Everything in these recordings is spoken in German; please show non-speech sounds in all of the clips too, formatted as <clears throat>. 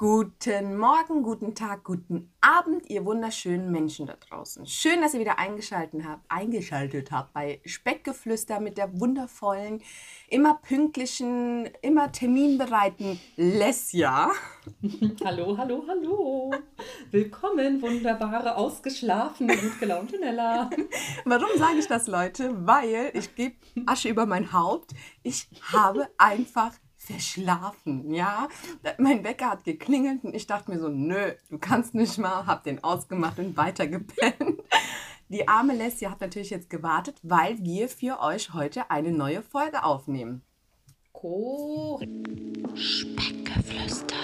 Guten Morgen, guten Tag, guten Abend, ihr wunderschönen Menschen da draußen. Schön, dass ihr wieder eingeschaltet habt, eingeschaltet habt bei Speckgeflüster mit der wundervollen, immer pünktlichen, immer terminbereiten Lesja. <laughs> hallo, hallo, hallo. Willkommen, wunderbare, ausgeschlafene, gut gelaunte Nella. <laughs> Warum sage ich das, Leute? Weil ich gebe Asche über mein Haupt. Ich habe einfach verschlafen, ja. Mein Wecker hat geklingelt und ich dachte mir so, nö, du kannst nicht mal, hab den ausgemacht und weitergepennt. Die arme Leslie hat natürlich jetzt gewartet, weil wir für euch heute eine neue Folge aufnehmen. Cool. Speckgeflüster.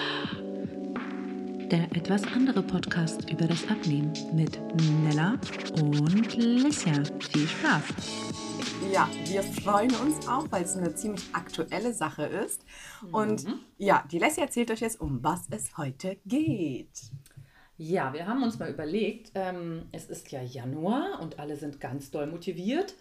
Der etwas andere Podcast über das Abnehmen mit Nella und Lesja. Viel Spaß! Ja, wir freuen uns auch, weil es eine ziemlich aktuelle Sache ist. Und mhm. ja, die Leslie erzählt euch jetzt, um was es heute geht. Ja, wir haben uns mal überlegt, ähm, es ist ja Januar und alle sind ganz doll motiviert.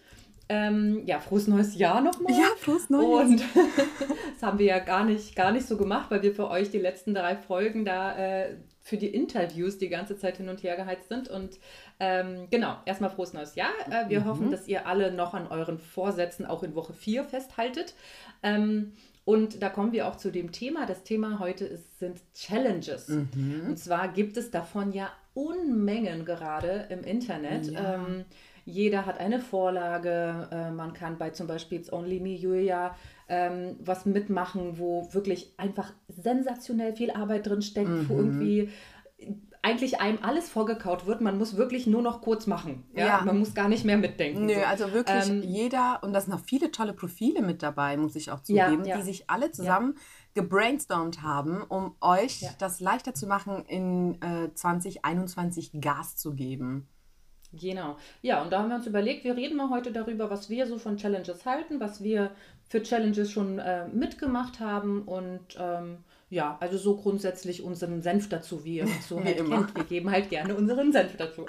Ähm, ja, frohes neues Jahr nochmal. Ja, frohes neues. Und <laughs> das haben wir ja gar nicht, gar nicht so gemacht, weil wir für euch die letzten drei Folgen da äh, für die Interviews die ganze Zeit hin und her geheizt sind. Und ähm, genau, erstmal frohes neues Jahr. Äh, wir mhm. hoffen, dass ihr alle noch an euren Vorsätzen auch in Woche 4 festhaltet. Ähm, und da kommen wir auch zu dem Thema. Das Thema heute ist, sind Challenges. Mhm. Und zwar gibt es davon ja Unmengen gerade im Internet. Ja. Ähm, jeder hat eine Vorlage. Äh, man kann bei zum Beispiel It's Only Me Julia ähm, was mitmachen, wo wirklich einfach sensationell viel Arbeit drin steckt, mhm. wo irgendwie eigentlich einem alles vorgekaut wird. Man muss wirklich nur noch kurz machen. Ja? ja. Man muss gar nicht mehr mitdenken. Nö, so. also wirklich ähm, jeder, und da sind noch viele tolle Profile mit dabei, muss ich auch zugeben, ja, ja. die sich alle zusammen gebrainstormt haben, um euch das leichter zu machen, in äh, 2021 Gas zu geben. Genau. Ja, und da haben wir uns überlegt, wir reden mal heute darüber, was wir so von Challenges halten, was wir für Challenges schon äh, mitgemacht haben und ähm, ja, also so grundsätzlich unseren Senf dazu, wie ihr uns so <laughs> halt kennt. Wir geben halt gerne unseren Senf dazu.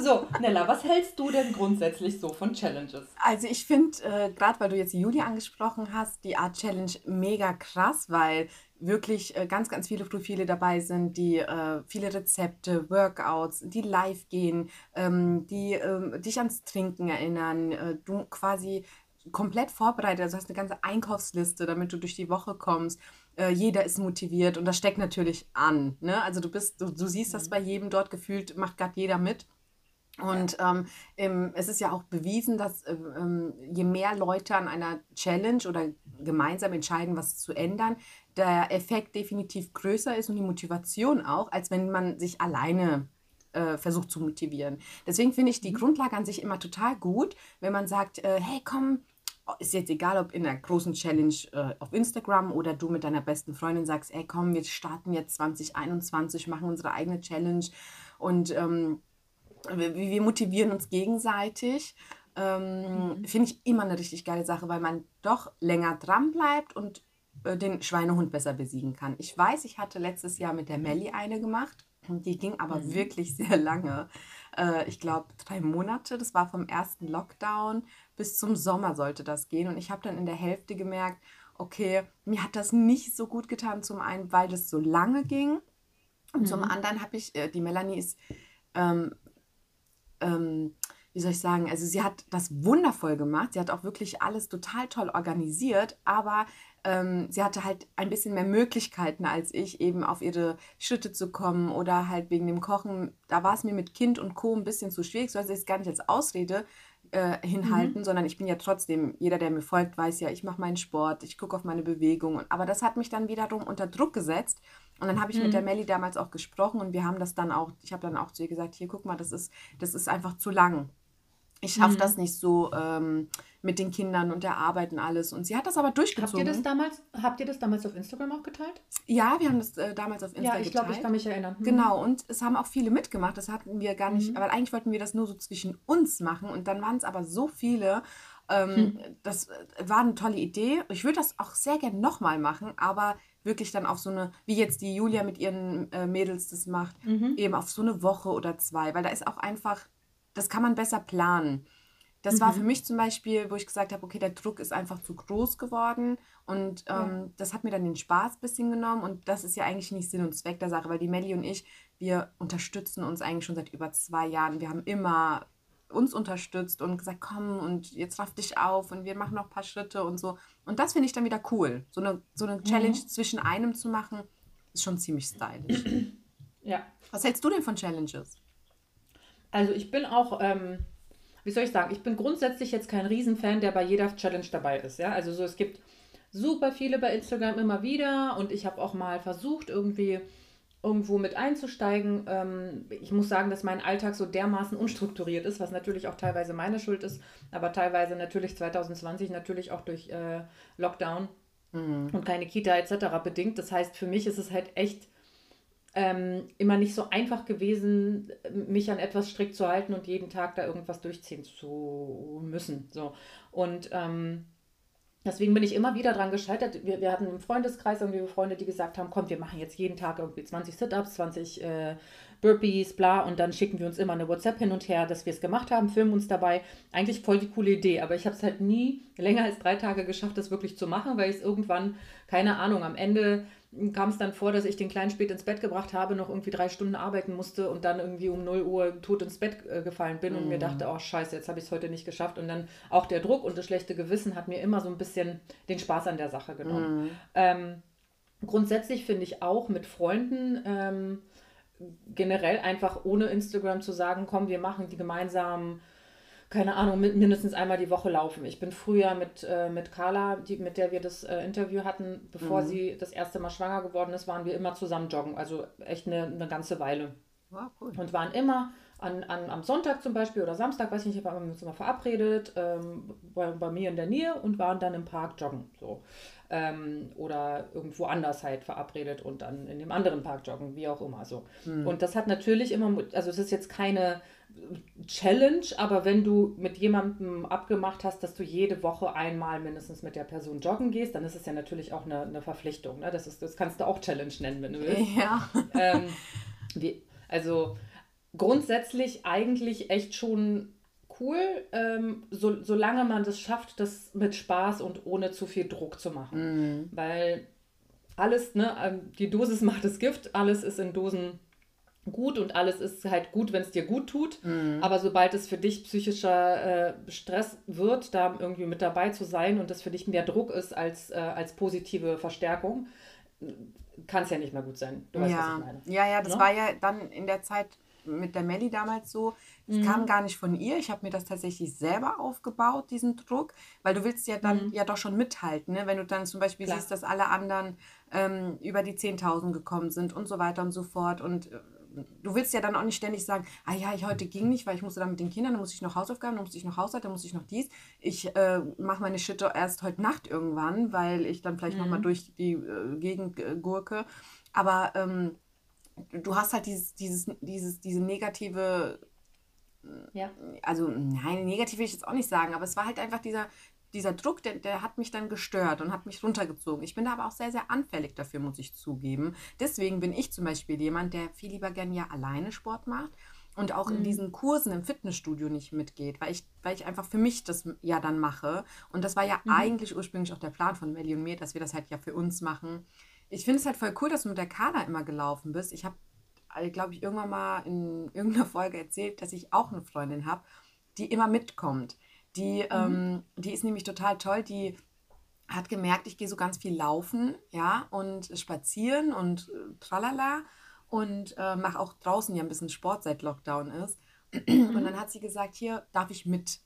So, Nella, was hältst du denn grundsätzlich so von Challenges? Also ich finde, äh, gerade weil du jetzt Julia angesprochen hast, die Art Challenge mega krass, weil wirklich äh, ganz, ganz viele Profile dabei sind, die äh, viele Rezepte, Workouts, die live gehen, ähm, die ähm, dich ans Trinken erinnern, äh, du quasi komplett vorbereitet, also hast eine ganze Einkaufsliste, damit du durch die Woche kommst. Äh, jeder ist motiviert und das steckt natürlich an. Ne? Also du bist, du, du siehst mhm. das bei jedem dort gefühlt, macht gerade jeder mit. Und ähm, im, es ist ja auch bewiesen, dass äh, ähm, je mehr Leute an einer Challenge oder gemeinsam entscheiden, was zu ändern, der Effekt definitiv größer ist und die Motivation auch, als wenn man sich alleine äh, versucht zu motivieren. Deswegen finde ich die mhm. Grundlage an sich immer total gut, wenn man sagt, äh, hey komm, ist jetzt egal, ob in der großen Challenge äh, auf Instagram oder du mit deiner besten Freundin sagst, ey komm, wir starten jetzt 2021, machen unsere eigene Challenge und ähm, wir, wir, motivieren uns gegenseitig. Ähm, mhm. Finde ich immer eine richtig geile Sache, weil man doch länger dran bleibt und äh, den Schweinehund besser besiegen kann. Ich weiß, ich hatte letztes Jahr mit der Melli eine gemacht. Die ging aber mhm. wirklich sehr lange. Äh, ich glaube, drei Monate. Das war vom ersten Lockdown bis zum Sommer sollte das gehen. Und ich habe dann in der Hälfte gemerkt, okay, mir hat das nicht so gut getan. Zum einen, weil das so lange ging. Und mhm. zum anderen habe ich, äh, die Melanie ist, ähm, ähm, wie soll ich sagen, also sie hat das wundervoll gemacht. Sie hat auch wirklich alles total toll organisiert, aber ähm, sie hatte halt ein bisschen mehr Möglichkeiten als ich, eben auf ihre Schritte zu kommen oder halt wegen dem Kochen. Da war es mir mit Kind und Co. ein bisschen zu schwierig, so dass ich es gar nicht als Ausrede äh, hinhalten, mhm. sondern ich bin ja trotzdem, jeder, der mir folgt, weiß ja, ich mache meinen Sport, ich gucke auf meine Bewegung. Aber das hat mich dann wiederum unter Druck gesetzt. Und dann habe ich mhm. mit der Melli damals auch gesprochen und wir haben das dann auch, ich habe dann auch zu ihr gesagt, hier guck mal, das ist, das ist einfach zu lang. Ich schaffe mhm. das nicht so ähm, mit den Kindern und der Arbeit und alles. Und sie hat das aber durchgezogen. Habt ihr das damals, habt ihr das damals auf Instagram auch geteilt? Ja, wir haben das äh, damals auf Instagram geteilt. Ja, ich glaube, ich kann mich erinnern. Mhm. Genau, und es haben auch viele mitgemacht. Das hatten wir gar nicht, mhm. weil eigentlich wollten wir das nur so zwischen uns machen. Und dann waren es aber so viele. Ähm, hm. Das äh, war eine tolle Idee. Ich würde das auch sehr gerne nochmal machen, aber wirklich dann auf so eine, wie jetzt die Julia mit ihren äh, Mädels das macht, mhm. eben auf so eine Woche oder zwei, weil da ist auch einfach das kann man besser planen. Das mhm. war für mich zum Beispiel, wo ich gesagt habe, okay, der Druck ist einfach zu groß geworden und ähm, ja. das hat mir dann den Spaß ein bisschen genommen und das ist ja eigentlich nicht Sinn und Zweck der Sache, weil die Melli und ich, wir unterstützen uns eigentlich schon seit über zwei Jahren. Wir haben immer uns unterstützt und gesagt, komm und jetzt raff dich auf und wir machen noch ein paar Schritte und so. Und das finde ich dann wieder cool. So eine, so eine Challenge mhm. zwischen einem zu machen, ist schon ziemlich stylisch. Ja. Was hältst du denn von Challenges? Also ich bin auch, ähm, wie soll ich sagen, ich bin grundsätzlich jetzt kein Riesenfan, der bei jeder Challenge dabei ist. Ja, also so es gibt super viele bei Instagram immer wieder und ich habe auch mal versucht irgendwie irgendwo mit einzusteigen. Ähm, ich muss sagen, dass mein Alltag so dermaßen unstrukturiert ist, was natürlich auch teilweise meine Schuld ist, aber teilweise natürlich 2020 natürlich auch durch äh, Lockdown mhm. und keine Kita etc. bedingt. Das heißt, für mich ist es halt echt ähm, immer nicht so einfach gewesen, mich an etwas strikt zu halten und jeden Tag da irgendwas durchziehen zu müssen. So. Und ähm, deswegen bin ich immer wieder dran gescheitert. Wir, wir hatten im Freundeskreis irgendwie Freunde, die gesagt haben, komm, wir machen jetzt jeden Tag irgendwie 20 Sit-Ups, 20 äh, Burpees, bla, und dann schicken wir uns immer eine WhatsApp hin und her, dass wir es gemacht haben, filmen uns dabei. Eigentlich voll die coole Idee, aber ich habe es halt nie länger als drei Tage geschafft, das wirklich zu machen, weil ich es irgendwann, keine Ahnung, am Ende kam es dann vor, dass ich den Kleinen spät ins Bett gebracht habe, noch irgendwie drei Stunden arbeiten musste und dann irgendwie um 0 Uhr tot ins Bett äh, gefallen bin mm. und mir mhm. dachte, oh scheiße, jetzt habe ich es heute nicht geschafft. Und dann auch der Druck und das schlechte Gewissen hat mir immer so ein bisschen den Spaß an der Sache genommen. Mm. Ähm, grundsätzlich finde ich auch mit Freunden ähm, generell einfach ohne Instagram zu sagen, komm, wir machen die gemeinsamen keine Ahnung, mindestens einmal die Woche laufen. Ich bin früher mit, äh, mit Carla, die, mit der wir das äh, Interview hatten, bevor mhm. sie das erste Mal schwanger geworden ist, waren wir immer zusammen joggen. Also echt eine, eine ganze Weile. Wow, cool. Und waren immer an, an, am Sonntag zum Beispiel oder Samstag, weiß ich nicht, waren wir uns immer verabredet ähm, bei, bei mir in der Nähe und waren dann im Park joggen. So. Ähm, oder irgendwo anders halt verabredet und dann in dem anderen Park joggen, wie auch immer so. Mhm. Und das hat natürlich immer, also es ist jetzt keine Challenge, aber wenn du mit jemandem abgemacht hast, dass du jede Woche einmal mindestens mit der Person joggen gehst, dann ist es ja natürlich auch eine, eine Verpflichtung. Ne? Das, ist, das kannst du auch Challenge nennen, wenn du willst. <laughs> Ja. Ähm, wie, also grundsätzlich eigentlich echt schon cool, ähm, so, solange man das schafft, das mit Spaß und ohne zu viel Druck zu machen. Mhm. Weil alles, ne, ähm, die Dosis <laughs> macht das Gift, alles ist in Dosen gut und alles ist halt gut, wenn es dir gut tut. Mhm. Aber sobald es für dich psychischer äh, Stress wird, da irgendwie mit dabei zu sein und das für dich mehr Druck ist als, äh, als positive Verstärkung, kann es ja nicht mehr gut sein. Du weißt, ja. was ich meine. Ja, ja, das? Ne? war ja dann in der Zeit mit der Melli damals so. Es mhm. kam gar nicht von ihr. Ich habe mir das tatsächlich selber aufgebaut, diesen Druck, weil du willst ja dann mhm. ja doch schon mithalten. Ne? Wenn du dann zum Beispiel Klar. siehst, dass alle anderen ähm, über die 10.000 gekommen sind und so weiter und so fort und äh, du willst ja dann auch nicht ständig sagen, ah ja, ich heute ging nicht, weil ich musste dann mit den Kindern, dann muss ich noch Hausaufgaben, dann muss ich noch Haushalt, dann muss ich noch dies. Ich äh, mache meine Shit erst heute Nacht irgendwann, weil ich dann vielleicht mhm. nochmal durch die äh, Gegend äh, gurke. Aber ähm, du hast halt dieses, dieses, dieses, diese negative ja. Also, nein, negativ will ich jetzt auch nicht sagen, aber es war halt einfach dieser, dieser Druck, der, der hat mich dann gestört und hat mich runtergezogen. Ich bin da aber auch sehr, sehr anfällig dafür, muss ich zugeben. Deswegen bin ich zum Beispiel jemand, der viel lieber gerne ja alleine Sport macht und auch mhm. in diesen Kursen im Fitnessstudio nicht mitgeht, weil ich, weil ich einfach für mich das ja dann mache. Und das war ja mhm. eigentlich ursprünglich auch der Plan von Melly und mir, dass wir das halt ja für uns machen. Ich finde es halt voll cool, dass du mit der Kader immer gelaufen bist. Ich habe, äh, glaube ich, irgendwann mal in <laughs> irgendeiner Folge erzählt, dass ich auch eine Freundin habe, die immer mitkommt. Die, mhm. ähm, die ist nämlich total toll. Die hat gemerkt, ich gehe so ganz viel laufen, ja, und spazieren und äh, tralala und äh, mache auch draußen ja ein bisschen Sport seit Lockdown ist. <clears throat> Mhm. Und dann hat sie gesagt, hier darf ich mit.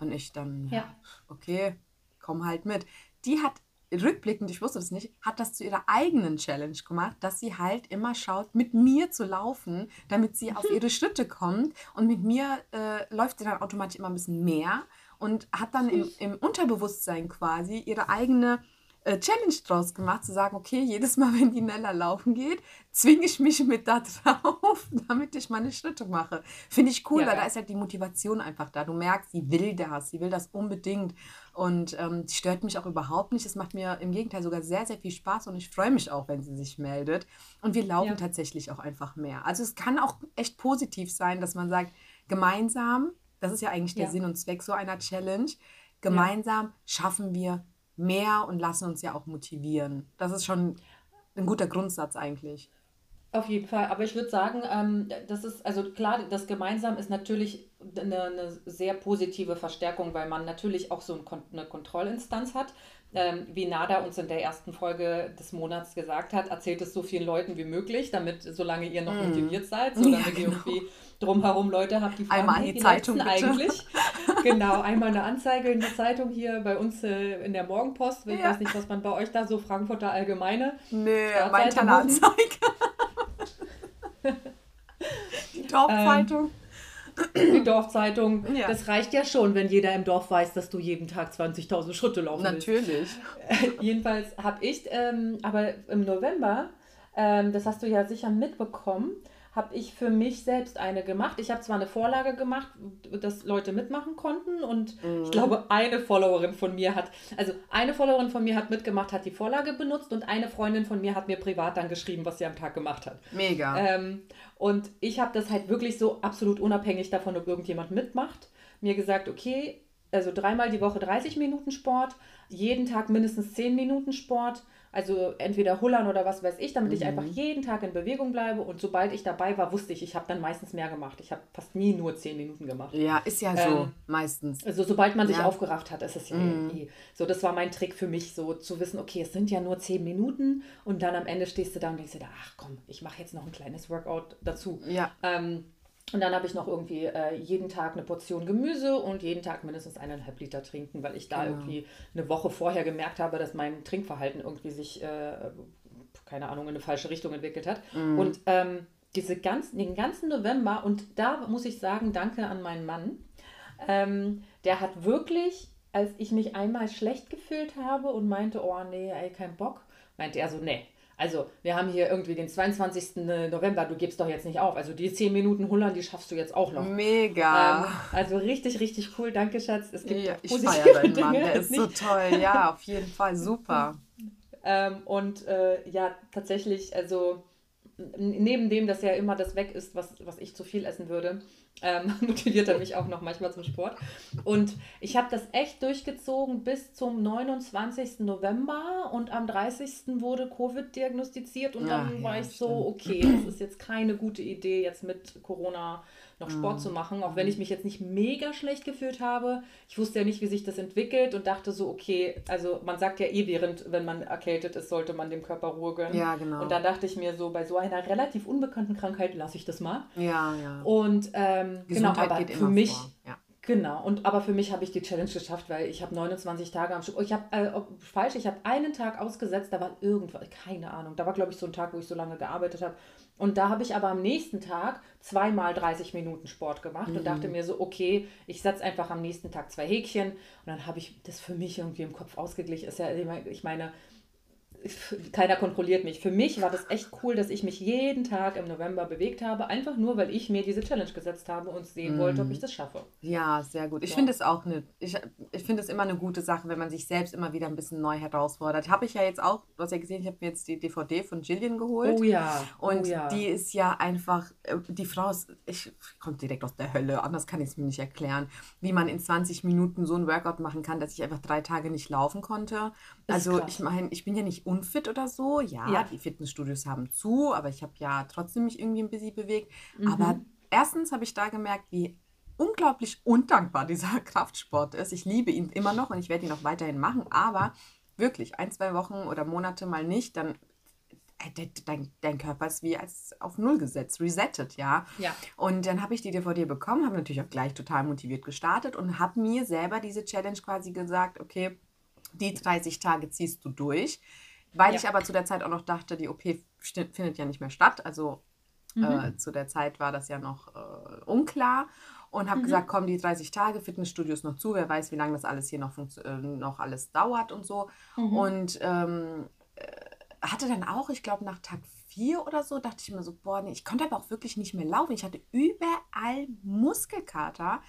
Und ich dann, ja. okay, komm halt mit. Die hat rückblickend, ich wusste das nicht, hat das zu ihrer eigenen Challenge gemacht, dass sie halt immer schaut, mit mir zu laufen, damit sie auf ihre Schritte kommt. Und mit mir äh, läuft sie dann automatisch immer ein bisschen mehr und hat dann im, im Unterbewusstsein quasi ihre eigene äh, Challenge draus gemacht, zu sagen, okay, jedes Mal, <laughs> wenn die Nella laufen geht, zwinge ich mich mit da <laughs> drauf, damit ich meine Schritte mache. Finde ich cool, ja, weil ja. da ist halt die Motivation einfach da. Du merkst, sie will das, sie will das unbedingt. Und ähm, die stört mich auch überhaupt nicht. Es macht mir im Gegenteil sogar sehr, sehr viel Spaß und ich freue mich auch, wenn sie sich meldet. Und wir laufen ja. tatsächlich auch einfach mehr. Also es kann auch echt positiv sein, dass man sagt, gemeinsam Das ist ja eigentlich der Ja. Sinn und Zweck so einer Challenge. Gemeinsam schaffen wir mehr und lassen uns ja auch motivieren. Das ist schon ein guter Grundsatz eigentlich. Auf jeden Fall, aber ich würde sagen, ähm, das ist, also klar, das Gemeinsam ist natürlich eine, eine sehr positive Verstärkung, weil man natürlich auch so eine Kontrollinstanz hat. Ähm, wie Nada uns in der ersten Folge des Monats gesagt hat, erzählt es so vielen Leuten wie möglich, damit, solange ihr noch motiviert seid, <laughs> solange Ja, ihr genau. irgendwie drumherum Leute habt, die fragen, Einmal in die Zeitung, eigentlich? <laughs> Genau, einmal eine Anzeige in der Zeitung hier bei uns äh, in der Morgenpost. Ich Ja. weiß nicht, was man bei euch da so, Frankfurter Allgemeine. Nö, Startseite meine Anzeige. <laughs> Die Dorfzeitung. Die <clears throat> Dorfzeitung, Ja. das reicht ja schon, wenn jeder im Dorf weiß, dass du jeden Tag 20.000 Schritte laufen willst. Natürlich. Jedenfalls habe ich, ähm, aber im November, ähm, das hast du ja sicher mitbekommen, habe ich für mich selbst eine gemacht. Ich habe zwar eine Vorlage gemacht, dass Leute mitmachen konnten und ich glaube, eine Followerin von mir hat, also eine Followerin von mir hat mitgemacht, hat die Vorlage benutzt und eine Freundin von mir hat mir privat dann geschrieben, was sie am Tag gemacht hat. Mega. Ähm, und ich habe das halt wirklich so absolut unabhängig davon, ob irgendjemand mitmacht, mir gesagt, okay, also dreimal die Woche 30 Minuten Sport, jeden Tag mindestens 10 Minuten Sport, also entweder Hullern oder was weiß ich, damit ich einfach jeden Tag in Bewegung bleibe. Und sobald ich dabei war, wusste ich, ich habe dann meistens mehr gemacht. Ich habe fast nie nur 10 Minuten gemacht. ja, ist ja so, ähm, meistens. Also sobald man sich Ja. aufgerafft hat, ist es ja eh. So, das war mein Trick für mich, so zu wissen, okay, es sind ja nur zehn Minuten und dann am Ende stehst du da und denkst dir, ach komm, ich mache jetzt noch ein kleines Workout dazu. Ja. Ähm, und dann habe ich noch irgendwie äh, jeden Tag eine Portion Gemüse und jeden Tag mindestens eineinhalb Liter trinken, weil ich da Genau. irgendwie eine Woche vorher gemerkt habe, dass mein Trinkverhalten irgendwie sich, äh, keine Ahnung, in eine falsche Richtung entwickelt hat. Mhm. Und ähm, diese ganzen, den ganzen November, und da muss ich sagen, danke an meinen Mann, ähm, der hat wirklich, als ich mich einmal schlecht gefühlt habe und meinte, oh nee, ey, kein Bock, meinte er so, nee. Also, wir haben hier irgendwie den 22. November, du gibst doch jetzt nicht auf. Also, die 10 Minuten Hullern, die schaffst du jetzt auch noch. Mega. Ähm, also, richtig, richtig cool. Danke, Schatz. Es gibt ja, ich positive deinen Mann, Dinge, der ist so nicht? toll. Ja, auf jeden Fall, super. <laughs> Ähm, und äh, ja, tatsächlich, also neben dem, dass ja immer das weg ist, was, was ich zu viel essen würde, ähm, <laughs> motiviert er mich auch noch manchmal zum Sport. Und ich habe das echt durchgezogen bis zum 29. November und am 30. wurde Covid diagnostiziert und dann Ach ja, war ich so, stimmt. okay, das ist jetzt keine gute Idee, jetzt mit Corona noch Mhm. Sport zu machen, auch wenn ich mich jetzt nicht mega schlecht gefühlt habe. Ich wusste ja nicht, wie sich das entwickelt und dachte so, okay, also man sagt ja eh während, wenn man erkältet ist, sollte man dem Körper Ruhe gönnen. Ja, genau. Und dann dachte ich mir so, bei so einer relativ unbekannten Krankheit lasse ich das mal. Ja, ja. Und ähm, genau, aber für mich. Ja. genau, und aber für mich habe ich die Challenge geschafft, weil ich habe 29 Tage am Stück, oh, ich habe, äh, ob- falsch, ich habe einen Tag ausgesetzt, da war irgendwas, keine Ahnung, da war glaube ich so ein Tag, wo ich so lange gearbeitet habe. Und da habe ich aber am nächsten Tag zweimal 30 Minuten Sport gemacht und Mhm. dachte mir so, okay, ich setze einfach am nächsten Tag zwei Häkchen und dann habe ich das für mich irgendwie im Kopf ausgeglichen. Ist ja, ich meine, keiner kontrolliert mich. Für mich war das echt cool, dass ich mich jeden Tag im November bewegt habe, einfach nur, weil ich mir diese Challenge gesetzt habe und sehen wollte, Mhm. ob ich das schaffe. Ja, sehr gut. Ich Ja. finde es auch eine, ich, ich finde es immer eine gute Sache, wenn man sich selbst immer wieder ein bisschen neu herausfordert. Habe ich ja jetzt auch, du hast ja gesehen, ich habe mir jetzt die DVD von Jillian geholt. ja, Und oh ja. die ist ja einfach, äh, die Frau ist, ich kommt direkt aus der Hölle, anders kann ich es mir nicht erklären, wie man in 20 Minuten so ein Workout machen kann, dass ich einfach drei Tage nicht laufen konnte. Also ich meine, ich bin ja nicht unfit oder so, ja, Ja. die Fitnessstudios haben zu, aber ich habe ja trotzdem mich irgendwie ein bisschen bewegt. Mhm. Aber erstens habe ich da gemerkt, wie unglaublich undankbar dieser <laughs> Kraftsport ist. Ich liebe ihn immer noch und ich werde ihn auch weiterhin machen, aber wirklich ein, zwei Wochen oder Monate mal nicht, dann äh, de- dein, dein Körper ist wie als auf Null gesetzt, resettet, ja. Ja. Und dann habe ich die DVD bekommen, habe natürlich auch gleich total motiviert gestartet und habe mir selber diese Challenge quasi gesagt, okay, die 30 Tage ziehst du durch. Weil Ja. ich aber zu der Zeit auch noch dachte, die OP findet ja nicht mehr statt. Also Mhm. äh, zu der Zeit war das ja noch äh, unklar. Und Mhm. habe gesagt, komm, die 30 Tage, Fitnessstudios noch zu, wer weiß, wie lange das alles hier noch, äh, noch alles dauert und so. Mhm. Und ähm, äh, hatte dann auch, ich glaube, nach Tag 4 oder so, dachte ich mir so, boah, nee, ich konnte aber auch wirklich nicht mehr laufen. Ich hatte überall Muskelkater.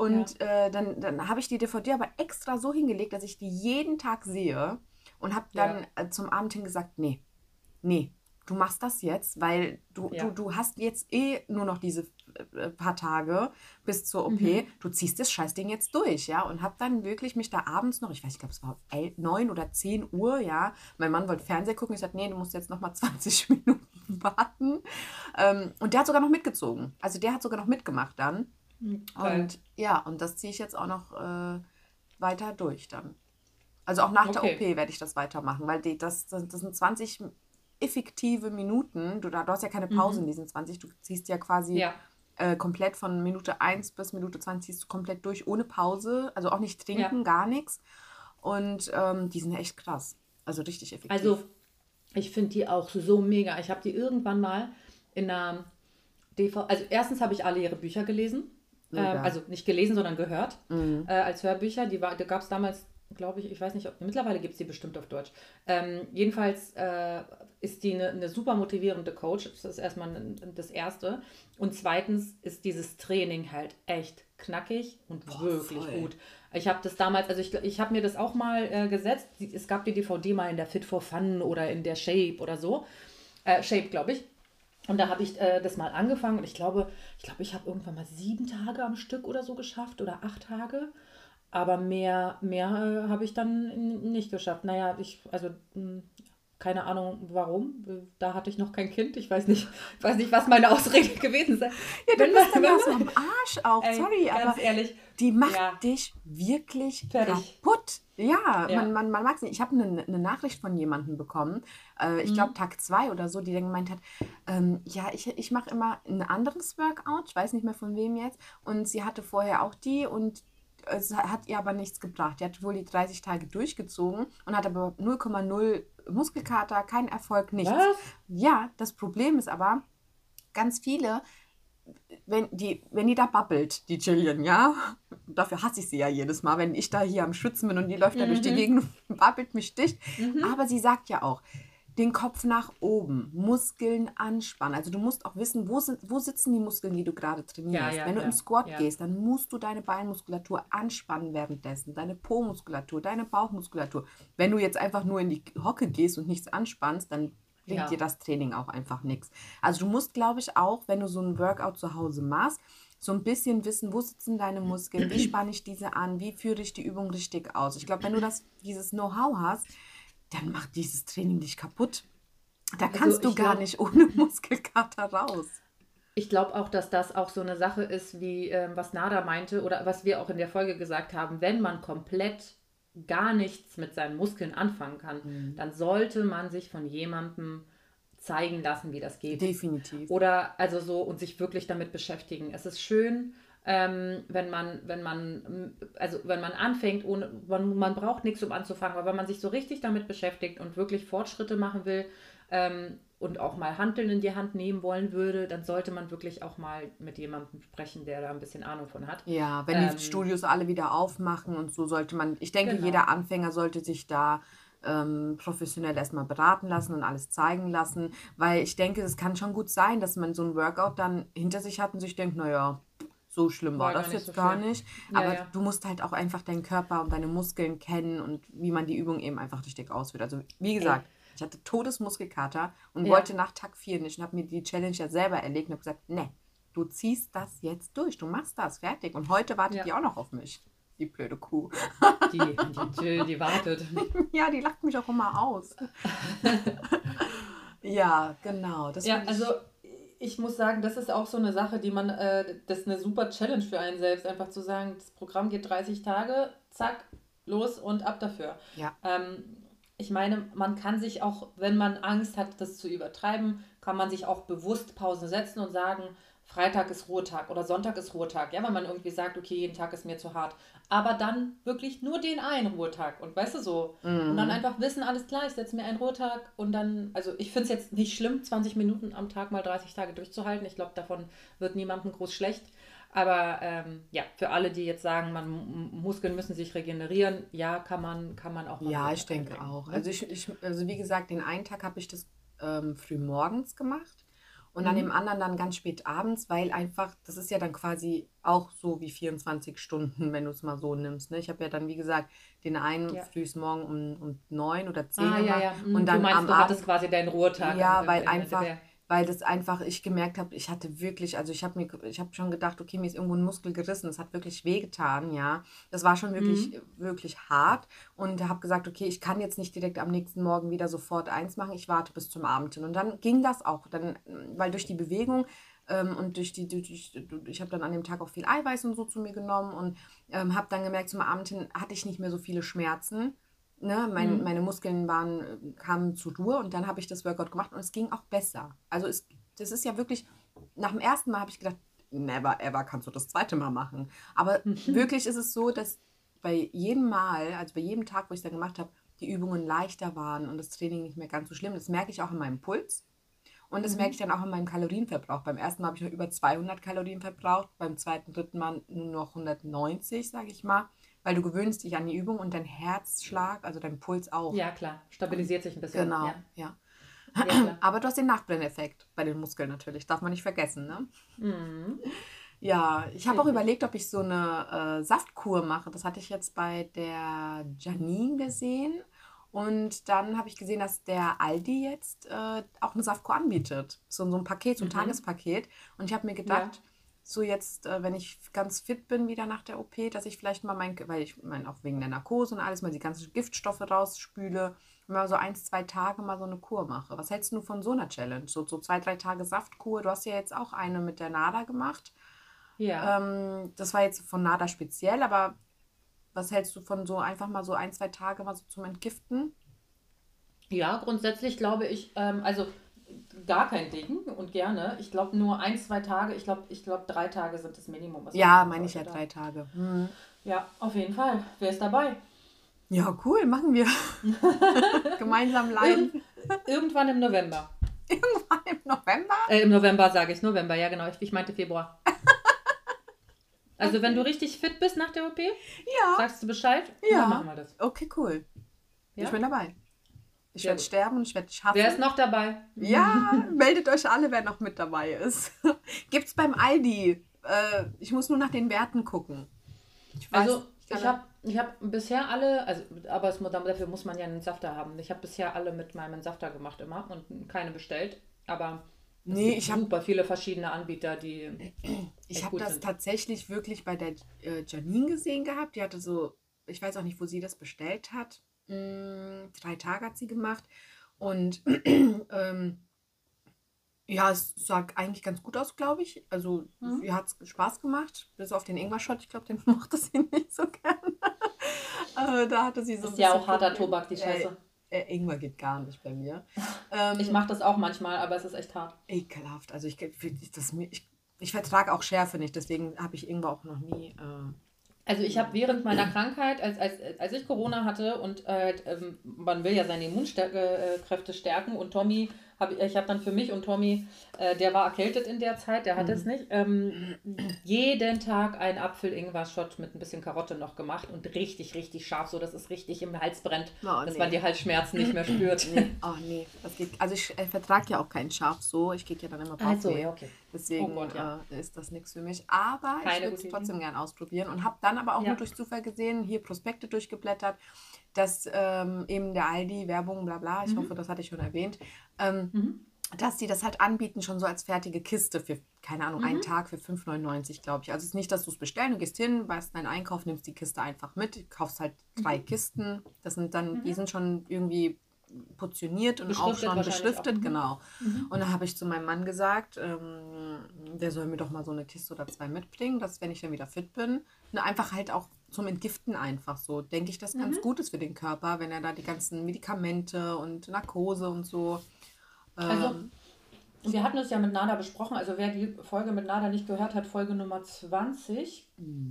Und äh, dann, dann habe ich die DVD aber extra so hingelegt, dass ich die jeden Tag sehe und habe dann äh, zum Abend hin gesagt, nee, nee, du machst das jetzt, weil du, Ja. du, du hast jetzt eh nur noch diese äh, paar Tage bis zur OP, Mhm. du ziehst das Scheißding jetzt durch, ja. Und habe dann wirklich mich da abends noch, ich weiß, ich glaube, es war 9 oder 10 Uhr, ja. Mein Mann wollte Fernsehen gucken. Ich sagte, nee, du musst jetzt noch mal <laughs> 20 Minuten warten. Ähm, und der hat sogar noch mitgezogen. Also der hat sogar noch mitgemacht dann. Geil. Und ja, und das ziehe ich jetzt auch noch äh, weiter durch dann. Also auch nach Okay. der OP werde ich das weitermachen, weil die, das, das, das sind 20 effektive Minuten. Du, da- du hast ja keine Pause in diesen 20. Du ziehst ja quasi Mhm. Ja. äh, komplett von Minute 1 bis Minute 20 ziehst du komplett durch, ohne Pause. Also auch nicht trinken, gar nichts. Und ähm, die sind echt krass. Also richtig effektiv. Also, ich finde die auch so mega. Ich habe die irgendwann mal in einer DV. Also, erstens habe ich alle ihre Bücher gelesen. Ähm, also nicht gelesen, sondern gehört. Mhm. Äh, als Hörbücher. Die war, da gab es damals, glaube ich, ich weiß nicht, ob mittlerweile gibt es die bestimmt auf Deutsch. Ähm, jedenfalls äh, ist die eine, eine super motivierende Coach. Das ist erstmal das Erste. Und zweitens ist dieses Training halt echt knackig und wirklich voll. gut. Ich habe das damals, also ich, ich habe mir das auch mal äh, gesetzt. Die- Es gab die DVD mal in der Fit for Fun oder in der Shape oder so. Äh, Shape, glaube ich. Und da habe ich äh, das mal angefangen und ich glaube, ich glaube, ich habe irgendwann mal sieben Tage am Stück oder so geschafft oder acht Tage. Aber mehr, mehr äh, habe ich dann nicht geschafft. Naja, ich, also mh, keine Ahnung warum. Da hatte ich noch kein Kind. Ich weiß nicht, ich weiß nicht, was meine Ausrede <laughs> gewesen sei. ja, du wenn bist dann <laughs> so am Arsch auch. Ey, Sorry, ganz aber ehrlich. die macht Ja. dich wirklich Fertig. kaputt. Ja, Ja. man, man, man mag es nicht. Ich habe eine, eine Nachricht von jemandem bekommen, äh, ich Mhm. glaube Tag 2 oder so, die dann gemeint hat, ähm, ja, ich, ich mache immer ein anderes Workout, ich weiß nicht mehr von wem jetzt. Und sie hatte vorher auch die und es hat ihr aber nichts gebracht. Die hat wohl die 30 Tage durchgezogen und hat aber 0,0 Muskelkater, kein Erfolg, nichts. Was? Ja, das Problem ist aber, ganz viele, wenn die, wenn die da babbelt, die Jillian, ja, dafür hasse ich sie ja jedes Mal, wenn ich da hier am Schwitzen bin und die läuft da durch die Mhm. Gegend und <laughs> babbelt mich dicht. Mhm. Aber sie sagt ja auch, den Kopf nach oben, Muskeln anspannen. Also du musst auch wissen, wo, sind, wo sitzen die Muskeln, die du gerade trainierst. ja, Wenn du ja, im Squat ja. gehst, dann musst du deine Beinmuskulatur anspannen währenddessen, deine Po-Muskulatur, deine Bauchmuskulatur. Wenn du jetzt einfach nur in die Hocke gehst und nichts anspannst, dann bringt Ja. dir das Training auch einfach nichts. Also du musst, glaube ich, auch, wenn du so ein Workout zu Hause machst, so ein bisschen wissen, wo sitzen deine Muskeln, wie spanne ich diese an, wie führe ich die Übung richtig aus. Ich glaube, wenn du das, dieses Know-how hast, dann macht dieses Training dich kaputt. Da kannst Also du gar glaub- nicht ohne <laughs> Muskelkater raus. Ich glaube auch, dass das auch so eine Sache ist, wie ähm, was Nada meinte oder was wir auch in der Folge gesagt haben. Wenn man komplett gar nichts mit seinen Muskeln anfangen kann, Mhm. dann sollte man sich von jemandem zeigen lassen, wie das geht. Definitiv. Oder also so und sich wirklich damit beschäftigen. Es ist schön, ähm, wenn man, wenn man, also wenn man anfängt, ohne, man, man braucht nichts, um anzufangen, aber wenn man sich so richtig damit beschäftigt und wirklich Fortschritte machen will ähm, und auch mal Hanteln in die Hand nehmen wollen würde, dann sollte man wirklich auch mal mit jemandem sprechen, der da ein bisschen Ahnung von hat. Ja, wenn Ähm, die Studios alle wieder aufmachen und so sollte man, ich denke, Genau. jeder Anfänger sollte sich da ähm, professionell erstmal beraten lassen und alles zeigen lassen, weil ich denke, es kann schon gut sein, dass man so ein Workout dann hinter sich hat und sich denkt, naja, so schlimm war, War das jetzt so gar schlimm. nicht. Ja, Aber ja. du musst halt auch einfach deinen Körper und deine Muskeln kennen und wie man die Übung eben einfach richtig ausführt. Also wie gesagt, ich hatte Todesmuskelkater und Ja. wollte nach Tag 4 nicht und habe mir die Challenge ja selber erlegt und habe gesagt, ne, du ziehst das jetzt durch, du machst das fertig. Und heute wartet Ja. die auch noch auf mich, die blöde Kuh. Die, die Jill, die wartet. <laughs> ja, die lacht mich auch immer aus. <laughs> ja, genau. Das Ja, also ich muss sagen, das ist auch so eine Sache, die man, äh, das ist eine super Challenge für einen selbst, einfach zu sagen, das Programm geht 30 Tage, zack, los und ab dafür. Ja. Ähm, ich meine, man kann sich auch, wenn man Angst hat, das zu übertreiben, kann man sich auch bewusst Pausen setzen und sagen, Freitag ist Ruhetag oder Sonntag ist Ruhetag. Ja, wenn man irgendwie sagt, okay, jeden Tag ist mir zu hart. Aber dann wirklich nur den einen Ruhetag. Und weißt du so, und Mhm. dann einfach wissen, alles klar, ich setze mir einen Ruhetag und dann, also ich finde es jetzt nicht schlimm, 20 Minuten am Tag mal 30 Tage durchzuhalten. Ich glaube, davon wird niemandem groß schlecht. Aber ähm, ja, für alle, die jetzt sagen, man, Muskeln müssen sich regenerieren, ja, kann man, kann man auch mal Ja, ich denke auch. ne? Also, ich, ich, also wie gesagt, den einen Tag habe ich das ähm, früh morgens gemacht und Mhm. an dem anderen dann ganz spät abends, weil einfach, das ist ja dann quasi auch so wie 24 Stunden, wenn du es mal so nimmst. Ne? Ich habe ja dann, wie gesagt, den einen Ja. frühs morgen um, um 9 oder 10 Ah, ja, ja. Mhm, und dann du meinst, am du Abend hattest quasi deinen Ruhetag. Ja, weil einfach, Ende weil das einfach, ich gemerkt habe, ich hatte wirklich, also ich habe mir, ich habe schon gedacht, okay, mir ist irgendwo ein Muskel gerissen, es hat wirklich wehgetan, ja. Das war schon wirklich, Mhm. wirklich hart und habe gesagt, okay, ich kann jetzt nicht direkt am nächsten Morgen wieder sofort eins machen, ich warte bis zum Abend hin. Und dann ging das auch, dann, weil durch die Bewegung ähm, und durch die, durch, durch, ich habe dann an dem Tag auch viel Eiweiß und so zu mir genommen und ähm, habe dann gemerkt, zum Abend hin hatte ich nicht mehr so viele Schmerzen. Ne? Mein, Mhm. Meine Muskeln waren, äh, kamen zur Ruhe und dann habe ich das Workout gemacht und es ging auch besser. Also es, das ist ja wirklich, nach dem ersten Mal habe ich gedacht, never ever kannst du das zweite Mal machen. Aber <laughs> wirklich ist es so, dass bei jedem Mal, also bei jedem Tag, wo ich es dann gemacht habe, die Übungen leichter waren und das Training nicht mehr ganz so schlimm. Das merke ich auch in meinem Puls. Und das Mhm. merke ich dann auch in meinem Kalorienverbrauch. Beim ersten Mal habe ich noch über 200 Kalorien verbraucht, beim zweiten, dritten Mal nur noch 190, sage ich mal, weil du gewöhnst dich an die Übung und dein Herzschlag, also dein Puls auch. Ja, klar. Stabilisiert sich ein bisschen. Genau, Ja. ja. Ja. <clears throat> Aber du hast den Nachbrenneffekt bei den Muskeln natürlich, darf man nicht vergessen, ne? Mhm. Ja, ich habe auch überlegt, ob ich so eine äh, Saftkur mache. Das hatte ich jetzt bei der Janine gesehen. Und dann habe ich gesehen, dass der Aldi jetzt äh, auch eine Saftkur anbietet. So, so ein Paket, so ein Mhm. Tagespaket. Und ich habe mir gedacht, so jetzt, äh, wenn ich ganz fit bin wieder nach der OP, dass ich vielleicht mal mein, weil ich meine, auch wegen der Narkose und alles, mal die ganzen Giftstoffe rausspüle und mal so ein, zwei Tage mal so eine Kur mache. Was hältst du von so einer Challenge? So, so zwei, drei Tage Saftkur. Du hast ja jetzt auch eine mit der NADA gemacht. Ja. Ähm, das war jetzt von NADA speziell, aber was hältst du von so einfach mal so ein, zwei Tage mal so zum Entgiften? Ja, grundsätzlich glaube ich, ähm, also gar kein Ding und gerne. Ich glaube nur ein, zwei Tage. Ich glaube, ich glaube drei Tage sind das Minimum. Ja, meine ich ja sollte drei Tage. Hm. da. Ja, auf jeden Fall. Wer ist dabei? Ja, cool, machen wir. <laughs> Gemeinsam live. Irgendwann im November. Irgendwann im November. Äh, Im November sage ich November, ja genau. Ich, ich meinte Februar. Also wenn du richtig fit bist nach der OP, Ja. sagst du Bescheid, Ja. dann machen wir das. Okay, cool. Ja? Ich bin dabei. Ich werde sterben und ich werde dich hassen. Wer ist noch dabei? Ja, meldet euch alle, wer noch mit dabei ist. <laughs> Gibt's beim Aldi. Äh, ich muss nur nach den Werten gucken. Ich weiß, Also ich habe ich hab bisher alle, also aber es, dafür muss man ja einen Safter haben. Ich habe bisher alle mit meinem Safter gemacht immer und keine bestellt. Aber es Nee, gibt ich habe super viele verschiedene Anbieter, die Ich habe das sind. tatsächlich wirklich bei der äh, Janine gesehen gehabt. Die hatte so, ich weiß auch nicht, wo sie das bestellt hat. Mm, drei Tage hat sie gemacht. Und <clears throat> ähm, ja, es sah eigentlich ganz gut aus, glaube ich. Also, Mhm. ihr hat es Spaß gemacht, bis auf den Ingwer-Shot. Ich glaube, den <laughs> mochte sie nicht so gern. äh, <laughs> da hatte sie so ist ja auch harter. Tobak, die Scheiße. Äh, äh, Ingwer geht gar nicht bei mir. <laughs> Ähm, Ich mache das auch manchmal, aber es ist echt hart. Ekelhaft. Also ich, ich, das, ich, ich vertrage auch Schärfe nicht, deswegen habe ich Ingwer auch noch nie. Äh, Also ich habe während meiner Krankheit, als, als, als ich Corona hatte und äh, man will ja seine Immunkräfte stärken und Tommy, hab, ich ich habe dann für mich und Tommy, äh, der war erkältet in der Zeit, der hatte es nicht, ähm, jeden Tag einen Apfel-Ingwer-Shot mit ein bisschen Karotte noch gemacht und richtig, richtig scharf, so dass es richtig im Hals brennt, Oh, dass nee. man die Halsschmerzen nicht mehr <clears throat> spürt. nee. Oh nee, das geht. Also ich äh, vertrage ja auch keinen Scharf so. Ich kriege ja dann immer Also, Bauchweh. ja, okay. Deswegen Oh Gott, ja. äh, ist das nichts für mich. Aber ich Keine würde es trotzdem Idee. gern ausprobieren und habe dann aber auch Ja. nur durch Zufall gesehen, hier Prospekte durchgeblättert, dass ähm, eben der Aldi, Werbung, bla bla, ich Mhm. hoffe, das hatte ich schon erwähnt, ähm, Mhm. dass die das halt anbieten, schon so als fertige Kiste für, keine Ahnung, einen Mhm. Tag für 5,99, glaube ich. Also es ist nicht, dass du es bestellen, du gehst hin, weißt deinen Einkauf, nimmst die Kiste einfach mit, kaufst halt drei Kisten. Das sind dann, die Mhm. sind schon irgendwie portioniert und auch schon beschriftet, auch, mhm. genau. Mhm. Und dann habe ich zu meinem Mann gesagt, ähm, der soll mir doch mal so eine Kiste oder zwei mitbringen, dass wenn ich dann wieder fit bin, ne, einfach halt auch zum Entgiften einfach so, denke ich, das ganz Mhm. gut ist für den Körper, wenn er da die ganzen Medikamente und Narkose und so. Also, ähm, Wir hatten es ja mit Nada besprochen, also wer die Folge mit Nada nicht gehört hat, Folge Nummer 20,